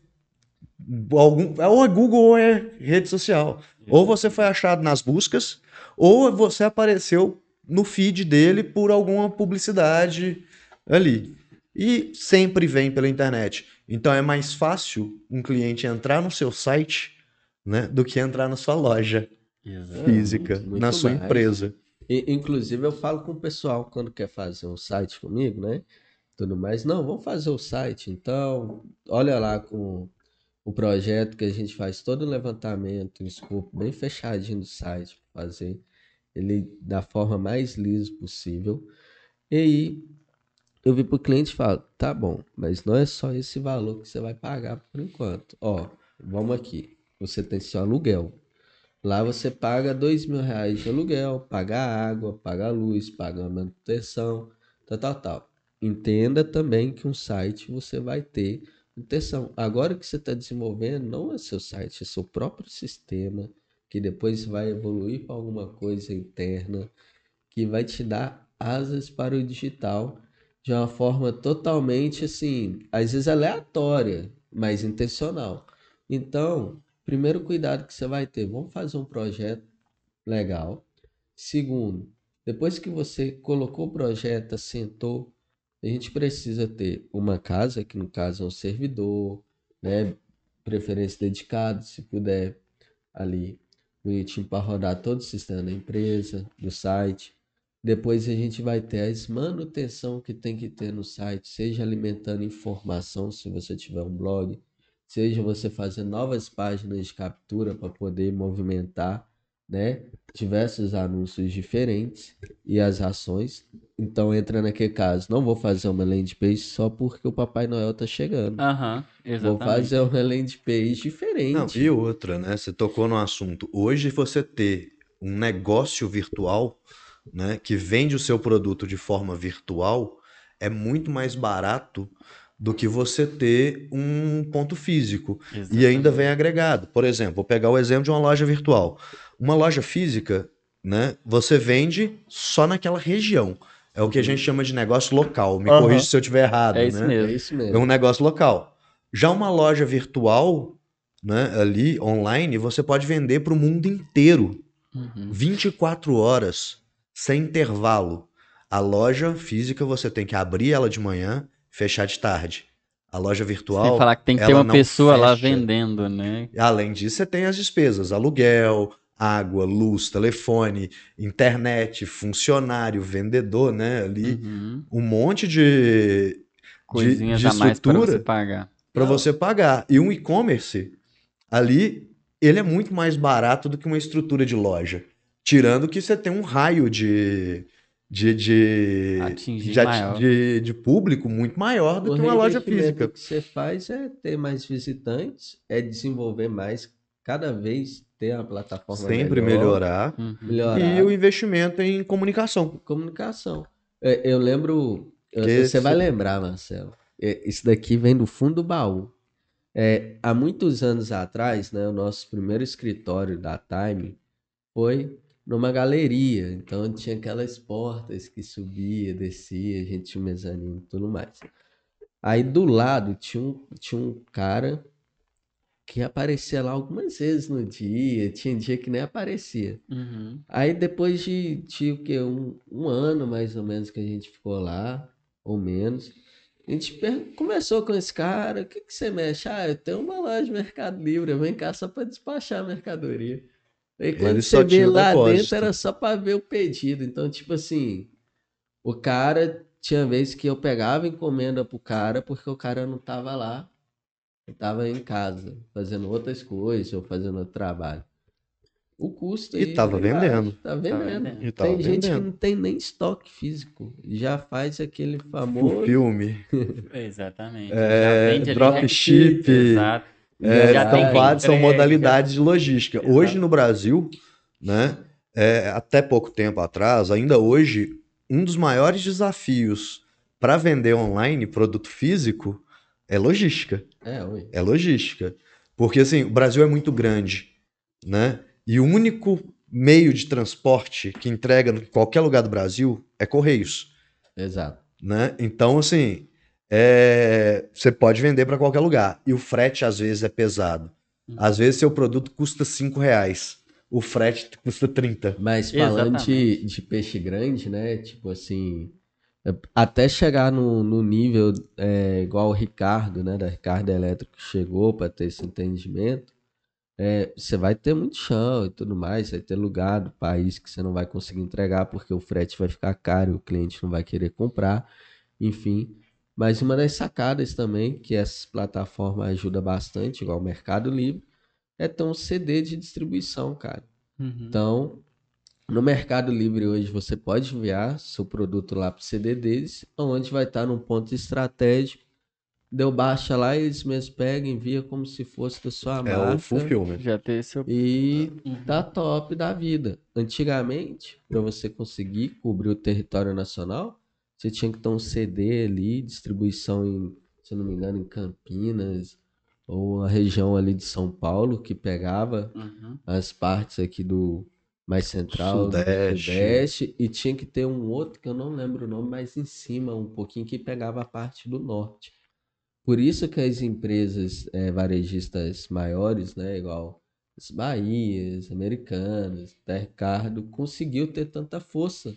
algum, ou é Google ou é rede social. Ou você foi achado nas buscas, ou você apareceu no feed dele por alguma publicidade ali. E sempre vem pela internet. Então é mais fácil um cliente entrar no seu site, né, do que entrar na sua loja Exatamente. física, muito- muito na sua mais. empresa. E, inclusive, eu falo com o pessoal quando quer fazer um site comigo, né? Tudo mais. Não, vamos fazer o site. Então, olha lá com o projeto que a gente faz todo o levantamento, o escopo bem fechadinho do site, pra fazer ele da forma mais liso possível. E aí, eu vi pro cliente e falo, tá bom, mas não é só esse valor que você vai pagar por enquanto. Ó, vamos aqui. Você tem seu aluguel. Lá você paga dois mil reais de aluguel, paga água, paga luz, paga manutenção, tal, tal, tal. Entenda também que um site você vai ter manutenção. Agora que você está desenvolvendo, não é seu site, é seu próprio sistema, que depois vai evoluir para alguma coisa interna, que vai te dar asas para o digital de uma forma totalmente assim, às vezes aleatória, mas intencional. Então, primeiro cuidado que você vai ter, vamos fazer um projeto legal. Segundo, depois que você colocou o projeto, assentou, a gente precisa ter uma casa, que no caso é um servidor, né? Preferência dedicado, se puder, ali, bonitinho para rodar todo o sistema da empresa, do site. Depois a gente vai ter as manutenção que tem que ter no site, seja alimentando informação, se você tiver um blog, seja você fazer novas páginas de captura para poder movimentar, né, diversos anúncios diferentes e as ações. Então entra naquele caso, não vou fazer uma landing page só porque o Papai Noel tá chegando. Aham, Vou exatamente. fazer uma landing page diferente. Não, e outra, né? Você tocou no assunto. Hoje você ter um negócio virtual, né, que vende o seu produto de forma virtual, é muito mais barato do que você ter um ponto físico. E ainda vem agregado. Por exemplo, vou pegar o exemplo de uma loja virtual. Uma loja física, né, você vende só naquela região. É o que a gente chama de negócio local. Me Aham. corrija se eu estiver errado, É isso né? mesmo. É isso É mesmo. um negócio local. Já uma loja virtual, né, ali online, você pode vender para o mundo inteiro, Uhum. 24 horas, sem intervalo. A loja física você tem que abrir ela de manhã, fechar de tarde. A loja virtual, Sem falar que tem que ter uma pessoa lá fecha. vendendo, né? além disso, você tem as despesas, aluguel, água, luz, telefone, internet, funcionário, vendedor, né, ali, Uhum. um monte de de, Coisinhas de estrutura você pagar. para você pagar. E um e-commerce ali, ele é muito mais barato do que uma estrutura de loja. Tirando que você tem um raio de, de, de, Atingir de, maior. de- de público muito maior do O que uma loja física. que você faz é ter mais visitantes, é desenvolver mais, cada vez ter uma plataforma Sempre melhor, melhorar. Uhum. melhorar E o investimento em comunicação. comunicação. É, Eu lembro, eu- você vai se- lembrar, Marcelo. é, Isso daqui vem do fundo do baú. É, há muitos anos atrás, né, o nosso primeiro escritório da Time foi numa galeria. Então tinha aquelas portas que subia, descia, a gente tinha um mezanino e tudo mais. Aí do lado tinha um, tinha um cara que aparecia lá algumas vezes no dia, tinha dia que nem aparecia. Uhum. Aí depois de, de o quê? Um, um ano mais ou menos que a gente ficou lá, ou menos, a gente conversou com esse cara, o que que você mexe? Ah, eu tenho uma loja de Mercado Livre, eu venho cá só para despachar a mercadoria. Aí quando ele você só vê tinha o lá depósito. dentro era só para ver o pedido. Então, tipo assim, O cara, tinha vezes que eu pegava encomenda pro cara porque o cara não tava lá. Eu tava em casa, fazendo outras coisas ou fazendo outro trabalho. O custo E aí tava é baixo, vendendo. Tá vendendo. vendendo. E tava Tem gente que não tem nem estoque físico. Já faz aquele O famoso. filme. Exatamente. É, Já vende ali, dropship. Exato. É, várias, são modalidades de logística. Exato. Hoje no Brasil, né, é, até pouco tempo atrás, ainda hoje, um dos maiores desafios para vender online produto físico é logística. É, oi. É logística. Porque assim, o Brasil é muito grande, né? E o único meio de transporte que entrega em qualquer lugar do Brasil é Correios Exato. né? Então, assim, é, você pode vender para qualquer lugar. E o frete, às vezes, é pesado. Uhum. Às vezes, seu produto custa 5 reais. O frete custa 30. Mas falando de, de peixe grande, né? Tipo assim, até chegar no, no nível é, igual o Ricardo, né? Da Ricardo Elétrico que chegou para ter esse entendimento, é, você vai ter muito chão e tudo mais, vai ter lugar do país que você não vai conseguir entregar porque o frete vai ficar caro e o cliente não vai querer comprar, enfim. Mas uma das sacadas também que essas plataformas ajudam bastante, igual o Mercado Livre, é ter um CD de distribuição, cara. Uhum. Então, no Mercado Livre hoje você pode enviar seu produto lá para o CD deles, onde vai estar num ponto estratégico. Deu baixa lá, eles mesmos pegam, envia como se fosse da sua É o marca. fulfillment. Já ter seu. E Uhum. tá top da vida. Antigamente, para você conseguir cobrir o território nacional, você tinha que ter um CD ali, distribuição em, se eu não me engano, em Campinas, ou a região ali de São Paulo, que pegava Uhum. as partes aqui do mais central, do Sudeste. sudeste, e tinha que ter um outro que eu não lembro o nome, mas em cima um pouquinho que pegava a parte do norte. Por isso que as empresas eh, varejistas maiores, né, igual as Bahias, Americanas, da Ricardo, conseguiu ter tanta força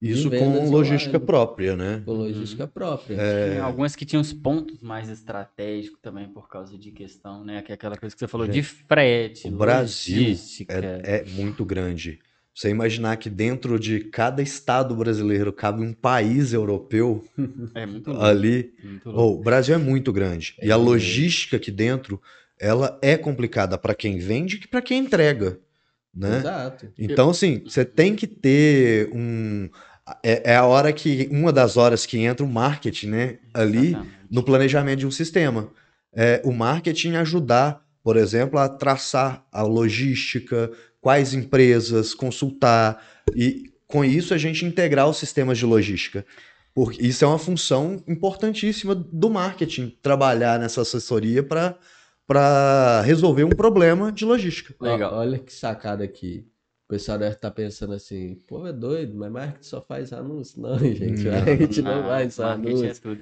Isso com logística própria, né? com logística própria. Tinha algumas que tinham os pontos mais estratégicos também por causa de questão, né? Que é aquela coisa que você falou de frete, O Brasil logística. É, é muito grande. Você imaginar que dentro de cada estado brasileiro cabe um país europeu É muito louco. ali. Muito Oh, o Brasil é muito grande. É e a logística aqui dentro, ela é complicada para quem vende e para quem entrega, né? Exato. Então, assim, você tem que ter um. É, é a hora que. Uma das horas que entra o marketing, né? Ali Exatamente. no planejamento de um sistema. É, o marketing ajudar, por exemplo, a traçar a logística, quais empresas consultar, e com isso a gente integrar os sistemas de logística. Porque isso é uma função importantíssima do marketing, trabalhar nessa assessoria para resolver um problema de logística. Legal. Olha que sacada aqui. O pessoal deve estar pensando assim, pô, é doido, mas marketing só faz anúncio. Não, gente, Não, marketing não, Ah, faz só é anúncio. tudo.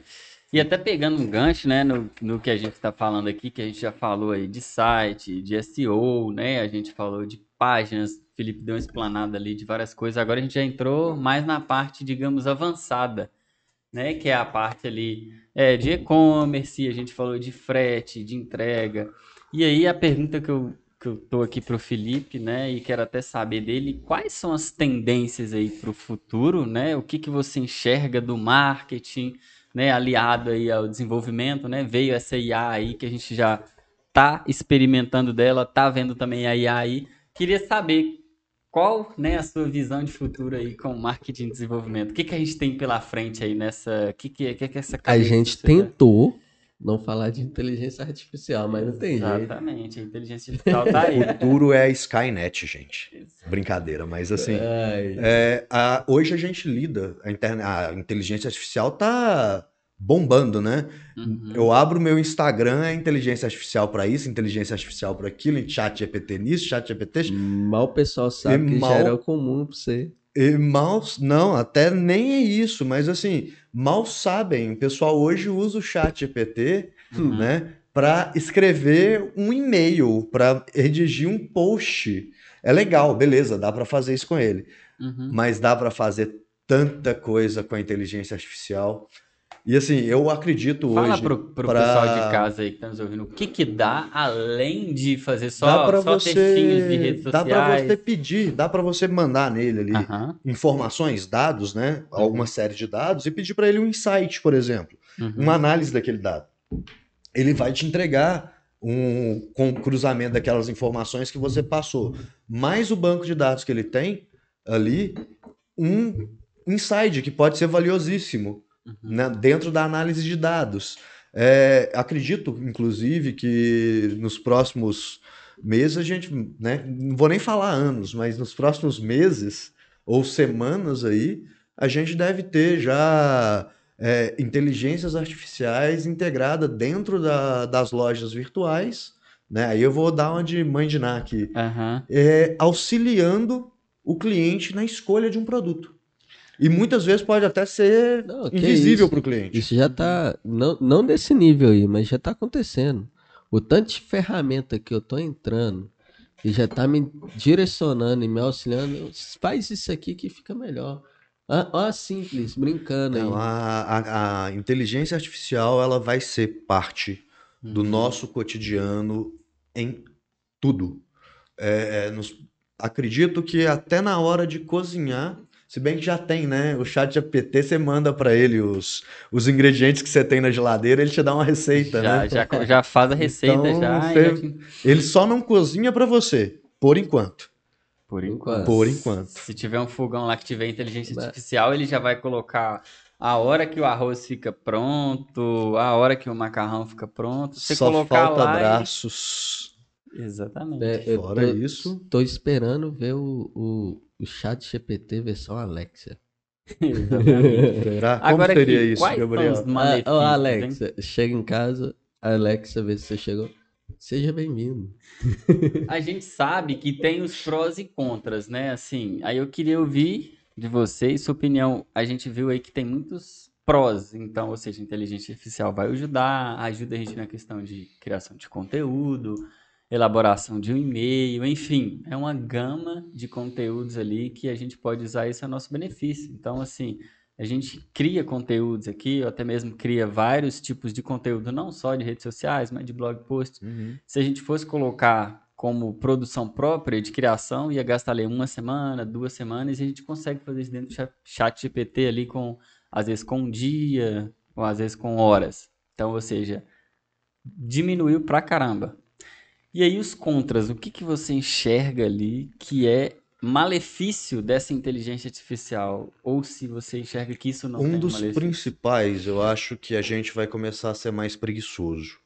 E até pegando um gancho, né, no, no que a gente está falando aqui, que a gente já falou aí de site, de SEO, né, a gente falou de páginas, Felipe deu uma explanada ali de várias coisas, agora a gente já entrou mais na parte, digamos, avançada, né, que é a parte ali é, de e-commerce, a gente falou de frete, de entrega, e aí a pergunta que eu, que eu tô aqui pro Felipe, né, e quero até saber dele, quais são as tendências aí pro futuro, né, o que que você enxerga do marketing, né, aliado aí ao desenvolvimento, né, veio essa IA aí que a gente já tá experimentando dela, tá vendo também a IA aí. Queria saber qual, né, a sua visão de futuro aí com marketing e desenvolvimento. O que que a gente tem pela frente aí nessa, o que que é, que que é essa A gente tentou não falar de inteligência artificial, mas não tem jeito. Exatamente, a inteligência artificial tá aí. O futuro é a Skynet, gente. Brincadeira, mas assim. É, a- hoje a gente lida, a, interne- a inteligência artificial tá bombando, né? Uhum. Eu abro meu Instagram, é inteligência artificial para isso, inteligência artificial para aquilo, chat GPT nisso, chat GPT. mal o pessoal sabe E que mal- já era comum pra você. E mal, não, até nem é isso, mas assim, mal sabem. O pessoal hoje usa o chat GPT, Uhum. né, para escrever um e-mail, para redigir um post. É legal, beleza, dá para fazer isso com ele. Uhum. mas dá para fazer tanta coisa com a inteligência artificial. E assim, eu acredito Fala hoje. pro, pro pra- pessoal de casa aí que tá nos ouvindo, o que que dá além de fazer dá só, pra só textinhos de você, redes dá sociais? pra você pedir, dá pra você mandar nele ali Aham, informações, dados, né? Alguma série de dados e pedir pra ele um insight, por exemplo, uhum. uma análise daquele dado. Ele vai te entregar um com cruzamento daquelas informações que você passou, mais o banco de dados que ele tem ali, um insight que pode ser valiosíssimo Uhum. né, dentro da análise de dados. É, acredito, inclusive, que nos próximos meses a gente, né, não vou nem falar anos, mas nos próximos meses ou semanas aí, a gente deve ter já é, inteligências artificiais integrada dentro da- das lojas virtuais, né? Aí eu vou dar uma de mãe de Ná aqui, Aham. é, auxiliando o cliente na escolha de um produto. E muitas vezes pode até ser Não, que invisível para o cliente. Isso já tá, não, não desse nível aí, mas já tá acontecendo. O tanto de ferramenta que eu tô entrando e já tá me direcionando e me auxiliando, faz isso aqui que fica melhor. Ah, Ó, simples, brincando Então, aí. a, a- a inteligência artificial ela vai ser parte do Uhum. nosso cotidiano em tudo. É, é, nos- acredito que até na hora de cozinhar, se bem que já tem, né? O chat GPT, você manda para ele os, os ingredientes que você tem na geladeira, ele te dá uma receita, Já, né? já, já faz a receita Então, já, você- já te- Ele só não cozinha para você, por enquanto. Por enquanto. Por enquanto. Se tiver um fogão lá que tiver inteligência artificial, ele já vai colocar a hora que o arroz fica pronto, a hora que o macarrão fica pronto. Você Só colocar falta lá. e- braços. Exatamente. É, Fora tô, isso. tô esperando ver o, o, o chat GPT versão Alexa. Exatamente. Será? Como Agora seria aqui, isso, quais Gabriel? são os Ah, ô, hein? Alexa, chega em casa, Alexa vê se você chegou. Seja bem-vindo. A gente sabe que tem os prós e contras, né? Assim, aí eu queria ouvir de vocês sua opinião. A gente viu aí que tem muitos prós, então, ou seja, a inteligência artificial vai ajudar, ajuda a gente na questão de criação de conteúdo, elaboração de um e-mail, enfim, é uma gama de conteúdos ali que a gente pode usar isso a nosso benefício. Então, assim, a gente cria conteúdos aqui, ou até mesmo cria vários tipos de conteúdo, não só de redes sociais, mas de blog posts. Uhum. Se a gente fosse colocar como produção própria de criação, ia gastar ali uma semana, duas semanas, e a gente consegue fazer isso dentro do cha- chat GPT ali com, às vezes com um dia, ou às vezes com horas. Então, ou seja, diminuiu pra caramba. E aí os contras, o que que você enxerga ali que é malefício dessa inteligência artificial? Ou se você enxerga que isso não Um tem dos malefício? principais, eu acho que a gente vai começar a ser mais preguiçoso.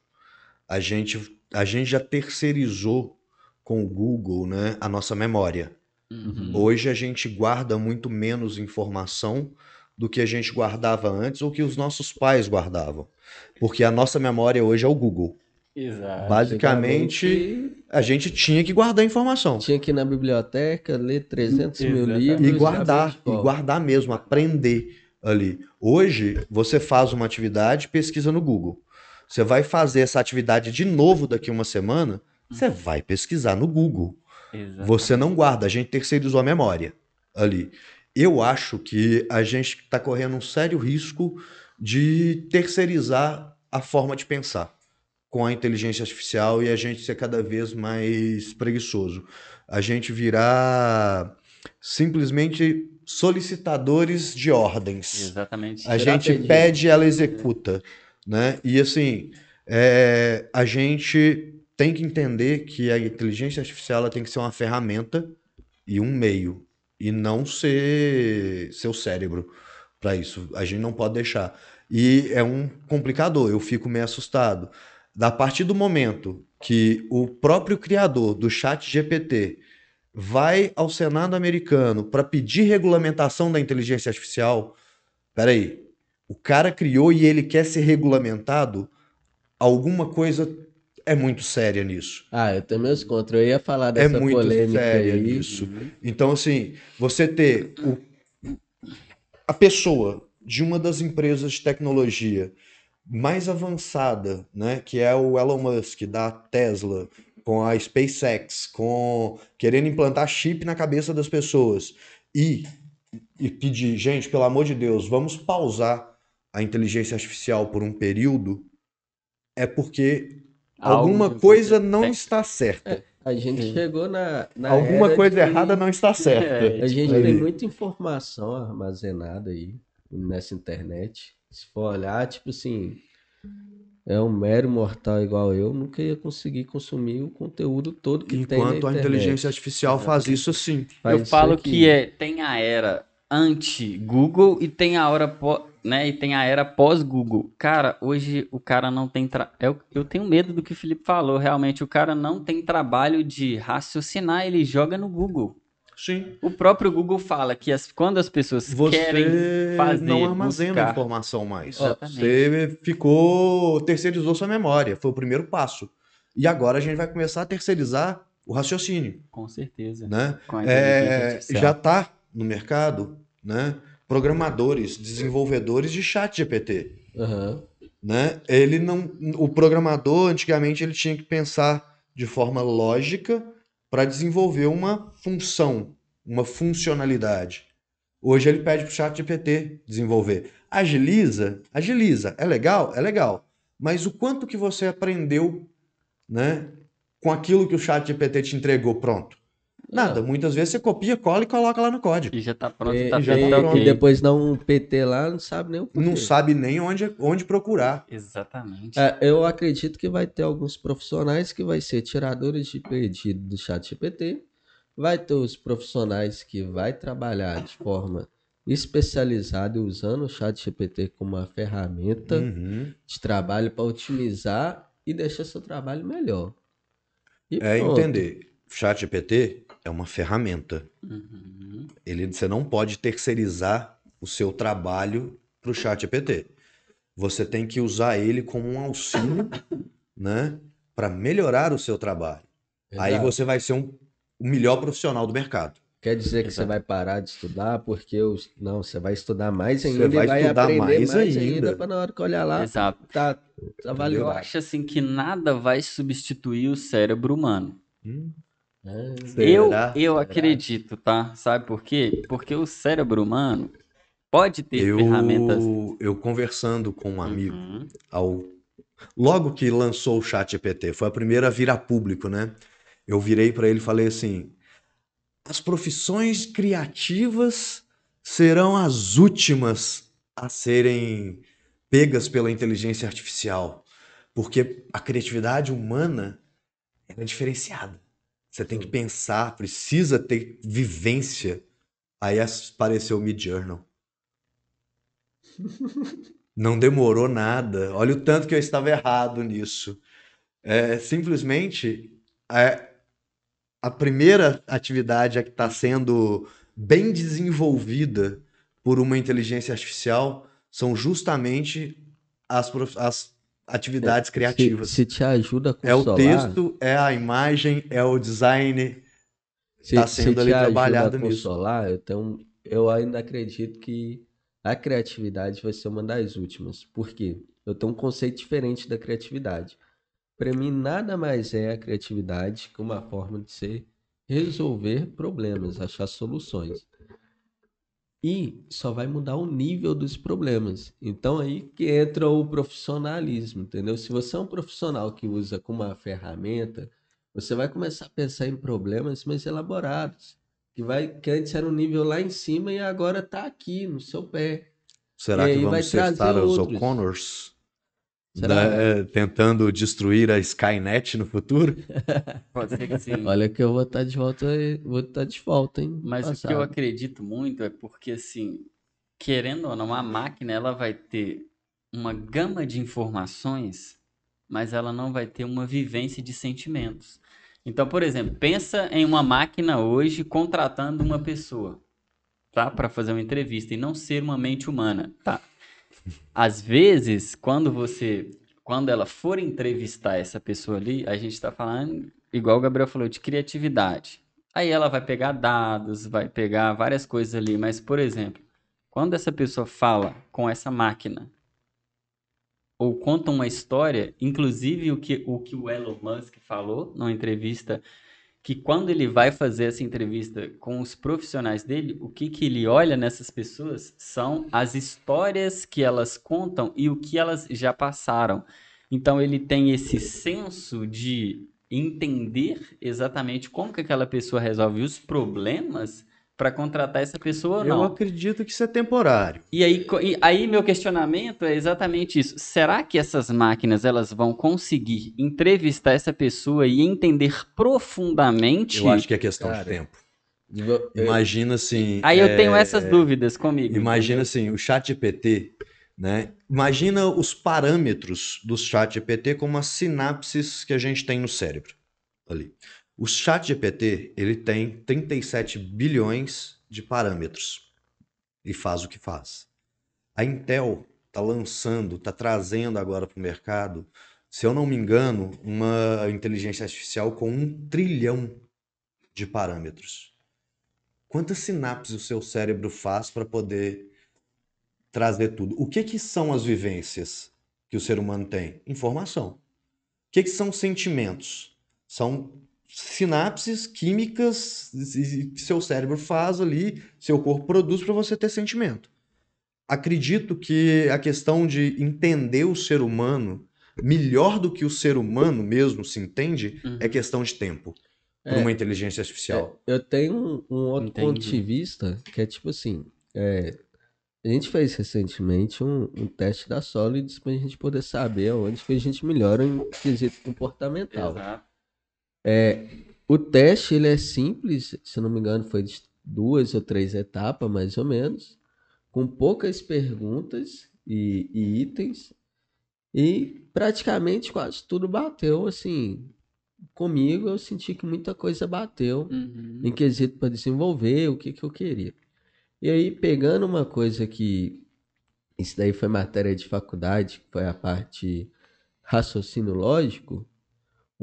A gente, a gente já terceirizou com o Google, né, a nossa memória. Uhum. Hoje a gente guarda muito menos informação do que a gente guardava antes ou que os nossos pais guardavam. Porque a nossa memória hoje é o Google. Exato. Basicamente, Antigamente, a gente tinha que guardar informação. tinha que ir na biblioteca, ler 300 mil Exatamente. livros. E guardar, e guardar mesmo, aprender ali. Hoje, você faz uma atividade, pesquisa no Google. Você vai fazer essa atividade de novo daqui uma semana, você vai pesquisar no Google. Exato. Você não guarda, a gente terceirizou a memória ali. Eu acho que a gente está correndo um sério risco de terceirizar a forma de pensar com a inteligência artificial e a gente ser cada vez mais preguiçoso. A gente virar simplesmente solicitadores de ordens. Exatamente. A gente pedido. pede, ela executa, né? E assim, é, a gente tem que entender que a inteligência artificial ela tem que ser uma ferramenta e um meio, e não ser seu cérebro para isso. A gente não pode deixar. E é um complicador, eu fico meio assustado. Da partir do momento que o próprio criador do chat GPT vai ao Senado americano para pedir regulamentação da inteligência artificial, peraí, o cara criou e ele quer ser regulamentado, alguma coisa é muito séria nisso. Ah, eu tenho meus contra. Eu ia falar É dessa muito polêmica séria aí. isso. Então, assim, você ter o- a pessoa de uma das empresas de tecnologia mais avançada, né, que é o Elon Musk, da Tesla, com a SpaceX, com querendo implantar chip na cabeça das pessoas e, e pedir, gente, pelo amor de Deus, vamos pausar a inteligência artificial por um período, é porque Algo alguma coisa não está certa. A gente chegou na, na Alguma era coisa que errada não está certa. É, A gente Aí. tem muita informação armazenada aí nessa internet. Se for olhar, tipo assim, é um mero mortal igual eu, nunca ia conseguir consumir o conteúdo todo que tem na Enquanto a inteligência artificial faz isso sim. Faz Eu isso falo aqui. que é, tem a era anti-Google e tem a hora né, e tem a era pós-Google. Cara, hoje o cara não tem tra... eu, eu tenho medo do que o Felipe falou, realmente o cara não tem trabalho de raciocinar, ele joga no Google. Sim. O próprio Google fala que as- quando as pessoas querem Você fazer, não armazena buscar. informação mais. Exatamente. Você ficou, terceirizou sua memória. Foi o primeiro passo. E agora a gente vai começar a terceirizar o raciocínio, Com certeza. né? Com É, já está no mercado, né? Programadores, desenvolvedores de chat GPT, Aham. né? Ele não, o programador antigamente ele tinha que pensar de forma lógica para desenvolver uma função, uma funcionalidade. Hoje ele pede para o chat GPT desenvolver. Agiliza, agiliza, é legal, é legal. Mas o quanto que você aprendeu, né, com aquilo que o chat GPT te entregou pronto? Nada. Muitas vezes você copia, cola e coloca lá no código. E já tá pronto, E, tá já feito, tá tá e- e depois dá um PT lá, não sabe nem o porquê. Não sabe nem onde, onde procurar. Exatamente. É, eu acredito que vai ter alguns profissionais que vai ser tiradores de pedido do chat GPT, vai ter os profissionais que vai trabalhar de forma especializada e usando o chat GPT como uma ferramenta Uhum. de trabalho para otimizar e deixar seu trabalho melhor. E É pronto. entender. Chat GPT é uma ferramenta. Uhum. Ele, você não pode terceirizar o seu trabalho para o chat GPT. Você tem que usar ele como um auxílio, né, para melhorar o seu trabalho. Aí Exato. você vai ser um, o melhor profissional do mercado. Quer dizer que você Exato. vai parar de estudar porque os... não, você vai estudar mais Você ainda vai e vai estudar aprender mais mais, ainda. ainda, para na hora que olhar lá Exato. tá, tá Eu valendo. acho assim que nada vai substituir o cérebro humano. Hum. Eu, será? eu acredito, tá? Sabe por quê? Porque o cérebro humano pode ter Eu, ferramentas. eu conversando com um amigo, Uhum. ao logo que lançou o Chat GPT, foi a primeira a vir a público, né? Eu virei para ele e falei assim: as profissões criativas serão as últimas a serem pegas pela inteligência artificial, porque a criatividade humana é diferenciada. Você tem que pensar, precisa ter vivência. Aí apareceu o Mid Journal. Não demorou nada. Olha o tanto que eu estava errado nisso. É, simplesmente é, a primeira atividade a que está sendo bem desenvolvida por uma inteligência artificial são justamente as, as atividades criativas. Se, se te ajuda a É o texto, é a imagem, é o design. se, tá se sendo te ali ajuda trabalhado a nisso. consolar, eu, tenho, eu ainda acredito que a criatividade vai ser uma das últimas. Por quê? Eu tenho um conceito diferente da criatividade. Para mim, nada mais é a criatividade que uma forma de se resolver problemas, achar soluções. E só vai mudar o nível dos problemas. Então aí que entra o profissionalismo, entendeu? Se você é um profissional que usa como uma ferramenta, você vai começar a pensar em problemas mais elaborados, que vai que antes era um nível lá em cima e agora está aqui no seu pé. Será E que vamos trazer os. O'Connors? Será? né, tentando destruir a Skynet no futuro? Pode ser que sim. Olha que eu vou estar de volta, vou estar de volta, hein? Mas o que Passado. eu acredito muito é porque, assim, querendo ou não, a máquina ela vai ter uma gama de informações, mas ela não vai ter uma vivência de sentimentos. Então, por exemplo, pensa em uma máquina hoje contratando uma pessoa, tá? Para fazer uma entrevista e não ser uma mente humana, tá? Às vezes, quando você, quando ela for entrevistar essa pessoa ali, a gente está falando, igual o Gabriel falou, de criatividade. Aí ela vai pegar dados, vai pegar várias coisas ali, mas, por exemplo, quando essa pessoa fala com essa máquina ou conta uma história, inclusive o que o, que o Elon Musk falou numa entrevista, que quando ele vai fazer essa entrevista com os profissionais dele, o que, que ele olha nessas pessoas são as histórias que elas contam e o que elas já passaram. Então ele tem esse senso de entender exatamente como que aquela pessoa resolve os problemas para contratar essa pessoa ou Eu não. acredito que isso é temporário. E aí, e aí meu questionamento é exatamente isso. Será que essas máquinas elas vão conseguir entrevistar essa pessoa e entender profundamente? Eu acho que é questão Cara, de tempo. Eu- Imagina assim. Aí eu é, tenho essas dúvidas comigo. Imagina assim, o chat GPT, né? Imagina os parâmetros do chat GPT como as sinapses que a gente tem no cérebro ali. O chat GPT, ele tem 37 bilhões de parâmetros e faz o que faz. A Intel está lançando, está trazendo agora para o mercado, se eu não me engano, uma inteligência artificial com um trilhão de parâmetros. Quantas sinapses o seu cérebro faz para poder trazer tudo? O que que são as vivências que o ser humano tem? Informação. O que que são sentimentos? São sinapses químicas que seu cérebro faz ali, seu corpo produz para você ter sentimento. Acredito que a questão de entender o ser humano melhor do que o ser humano mesmo se entende Uhum. é questão de tempo por É. uma inteligência artificial. Eu tenho um, um outro Entendi. ponto de vista que é tipo assim: é, a gente fez recentemente um, um teste da Solids pra gente poder saber onde que a gente melhora em quesito comportamental. Exato. O teste ele é simples, se não me engano, foi de duas ou três etapas, mais ou menos, com poucas perguntas e, e itens, e praticamente quase tudo bateu. Assim, comigo eu senti que muita coisa bateu Uhum. em quesito para desenvolver o que, que eu queria. E aí, pegando uma coisa que. Isso daí foi matéria de faculdade, que foi a parte raciocínio lógico.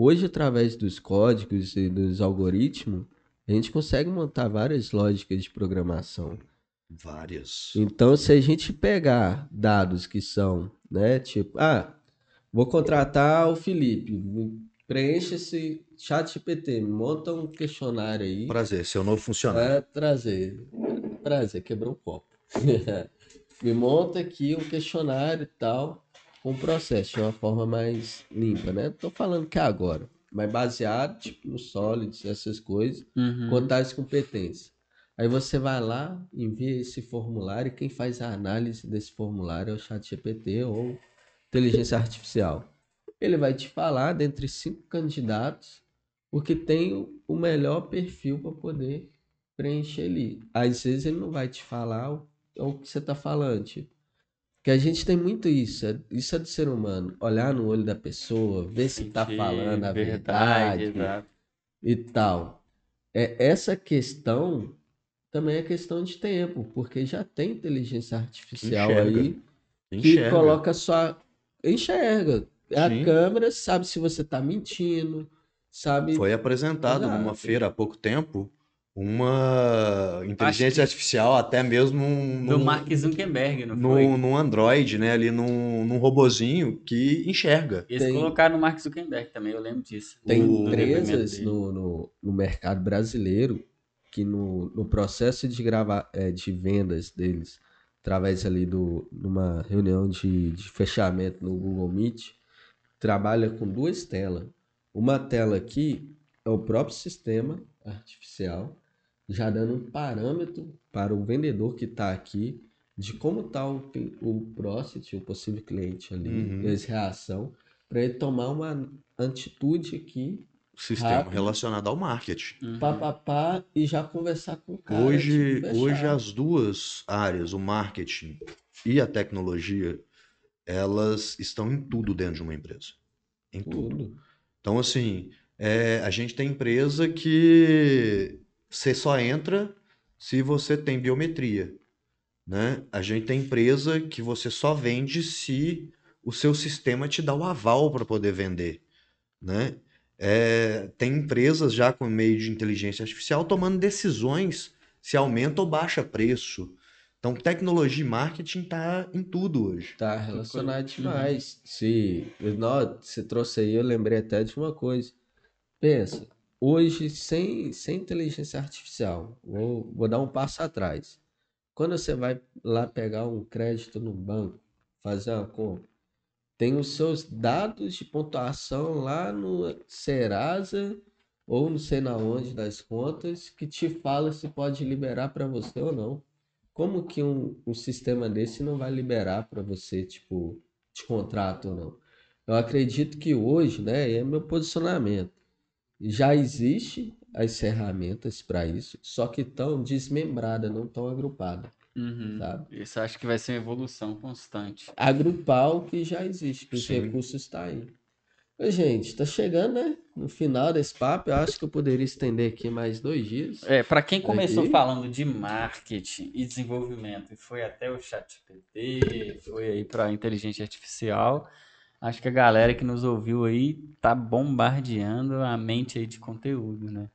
Hoje, através dos códigos e dos algoritmos, a gente consegue montar várias lógicas de programação. Várias. Então, se a gente pegar dados que são, né, tipo, ah, vou contratar o Felipe, preenche esse chat GPT, monta um questionário aí. Prazer, seu novo funcionário. É, prazer. Prazer, quebrou um copo. Me monta aqui um questionário e tal, com processo, de uma forma mais limpa, né? Tô falando que é agora, mas baseado, tipo, no Solids, essas coisas, Uhum. com tais competências. Aí você vai lá, envia esse formulário, e quem faz a análise desse formulário é o chat GPT ou inteligência artificial. Ele vai te falar, dentre cinco candidatos, o que tem o- o melhor perfil para poder preencher ali. Às vezes ele não vai te falar o, o que você está falando, tipo. Que a gente tem muito isso, é- isso é do ser humano. Olhar no olho da pessoa, ver se está falando a verdade, exato. e tal. É, essa questão também é questão de tempo, porque já tem inteligência artificial Enxerga. aí que Enxerga. coloca sua. Enxerga. A Sim. câmera sabe se você está mentindo, sabe. Foi apresentado Exato. numa feira há pouco tempo uma inteligência artificial, até mesmo um- Do num, Mark Zuckerberg, não foi? num, Android, né? Ali num, num robozinho que enxerga. Eles Tem- colocaram no Mark Zuckerberg também, eu lembro disso. Tem o empresas no, no, no mercado brasileiro que no, no processo de gravar é, de vendas deles, através ali do numa reunião de, de fechamento no Google Meet, trabalha com duas telas. Uma tela aqui é o próprio sistema artificial, já dando um parâmetro para o vendedor que está aqui de como está o, o prospect, o possível cliente ali, Uhum. as reação, para ele tomar uma atitude aqui Sistema Rápido. relacionado ao marketing. Uhum. pá, pá, pá, e já conversar com o cara. Hoje, tipo, hoje as duas áreas, o marketing e a tecnologia, elas estão em tudo dentro de uma empresa. Em tudo. Tudo. Então, assim, é, a gente tem empresa que você só entra se você tem biometria, né? A gente tem empresa que você só vende se o seu sistema te dá o aval para poder vender, né? É, tem empresas já com meio de inteligência artificial tomando decisões se aumenta ou baixa preço. Então, tecnologia e marketing tá em tudo hoje. Tá relacionado Uhum. demais. Se, nó, você trouxe aí, eu lembrei até de uma coisa. Pensa, hoje, sem, sem inteligência artificial, vou, vou dar um passo atrás. Quando você vai lá pegar um crédito no banco, fazer uma compra, tem os seus dados de pontuação lá no Serasa ou não sei na onde das contas que te fala se pode liberar para você ou não. Como que um, um sistema desse não vai liberar para você, tipo, de contrato ou não? Eu acredito que hoje, né, é meu posicionamento. Já existe as ferramentas para isso, só que estão desmembradas, não estão agrupadas. Uhum. Sabe? Isso acho que vai ser uma evolução constante. Agrupar o que já existe, que os recursos estão aí. Oi, gente, tá chegando, né? No final desse papo, eu acho que eu poderia estender aqui mais dois dias. É, para quem começou Aqui. falando de marketing e desenvolvimento e foi até o ChatGPT, foi aí para inteligência artificial, acho que a galera que nos ouviu aí tá bombardeando a mente aí de conteúdo, né?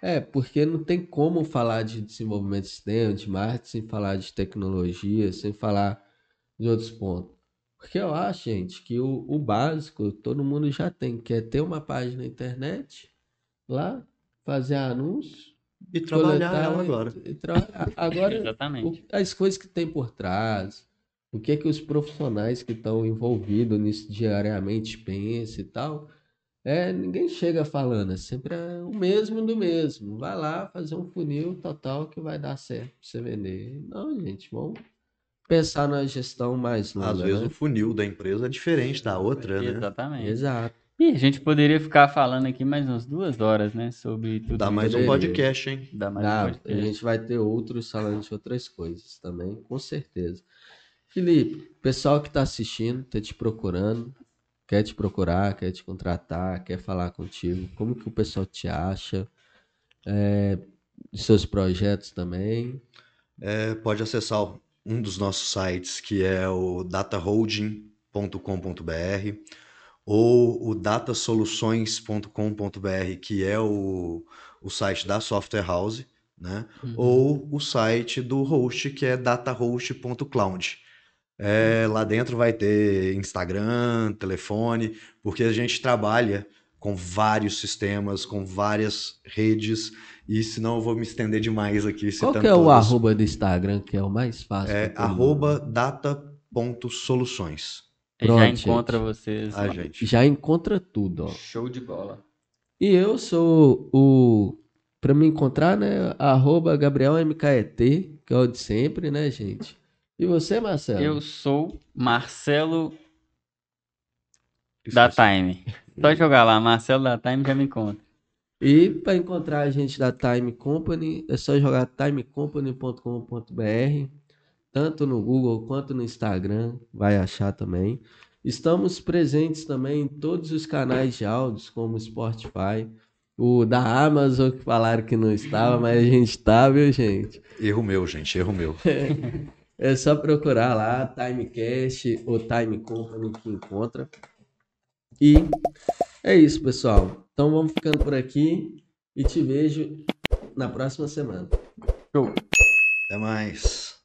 É, porque não tem como falar de desenvolvimento de sistema, de marketing, sem falar de tecnologia, sem falar de outros pontos. Porque eu acho, gente, que o, o básico todo mundo já tem, que é ter uma página na internet, lá, fazer anúncio, E trabalhar coletar ela e- agora. e trabalhar. Agora, Exatamente. o- as coisas que tem por trás, o que que os profissionais que estão envolvidos nisso diariamente pensam e tal, é, ninguém chega falando, é sempre é o mesmo do mesmo. Vai lá fazer um funil total que vai dar certo pra você vender. Não, gente, vamos pensar na gestão mais longa, Às vezes né? o funil da empresa é diferente da outra, né? Exatamente. Exato. E a gente poderia ficar falando aqui mais umas duas horas, né? Sobre tudo Dá mais um podcast, hein? Dá mais um Dá, a podcast. gente vai ter outros falando de outras coisas também, com certeza. Felipe, pessoal que está assistindo, está te procurando, quer te procurar, quer te contratar, quer falar contigo, como que o pessoal te acha? É, seus projetos também. É, pode acessar um dos nossos sites, que é o dataholding.com.br ou o datasoluções.com.br, que é o, o site da Software House, né? Uhum. ou o site do host, que é datahost.cloud. É, lá dentro vai ter Instagram, telefone, porque a gente trabalha com vários sistemas, com várias redes, e senão eu vou me estender demais aqui Qual que é o arroba do Instagram, que é o mais fácil? É arroba data.soluções. Já encontra gente. vocês. Ah, lá. gente. Já encontra tudo, ó. Show de bola. E eu sou o. Pra me encontrar, né? Arroba GabrielMKET, que é o de sempre, né, gente? E você, Marcelo? Eu sou Marcelo da Esqueci. Time. Só jogar lá, Marcelo da Time já me encontra. E para encontrar a gente da Time Company, é só jogar timecompany.com.br, tanto no Google quanto no Instagram, vai achar também. Estamos presentes também em todos os canais de áudios, como o Spotify, o da Amazon, que falaram que não estava, mas a gente tá, viu, gente? Erro meu, gente, erro meu. É só procurar lá, Timecast ou Time Company que encontra. E é isso, pessoal. Então vamos ficando por aqui e te vejo na próxima semana. Até mais.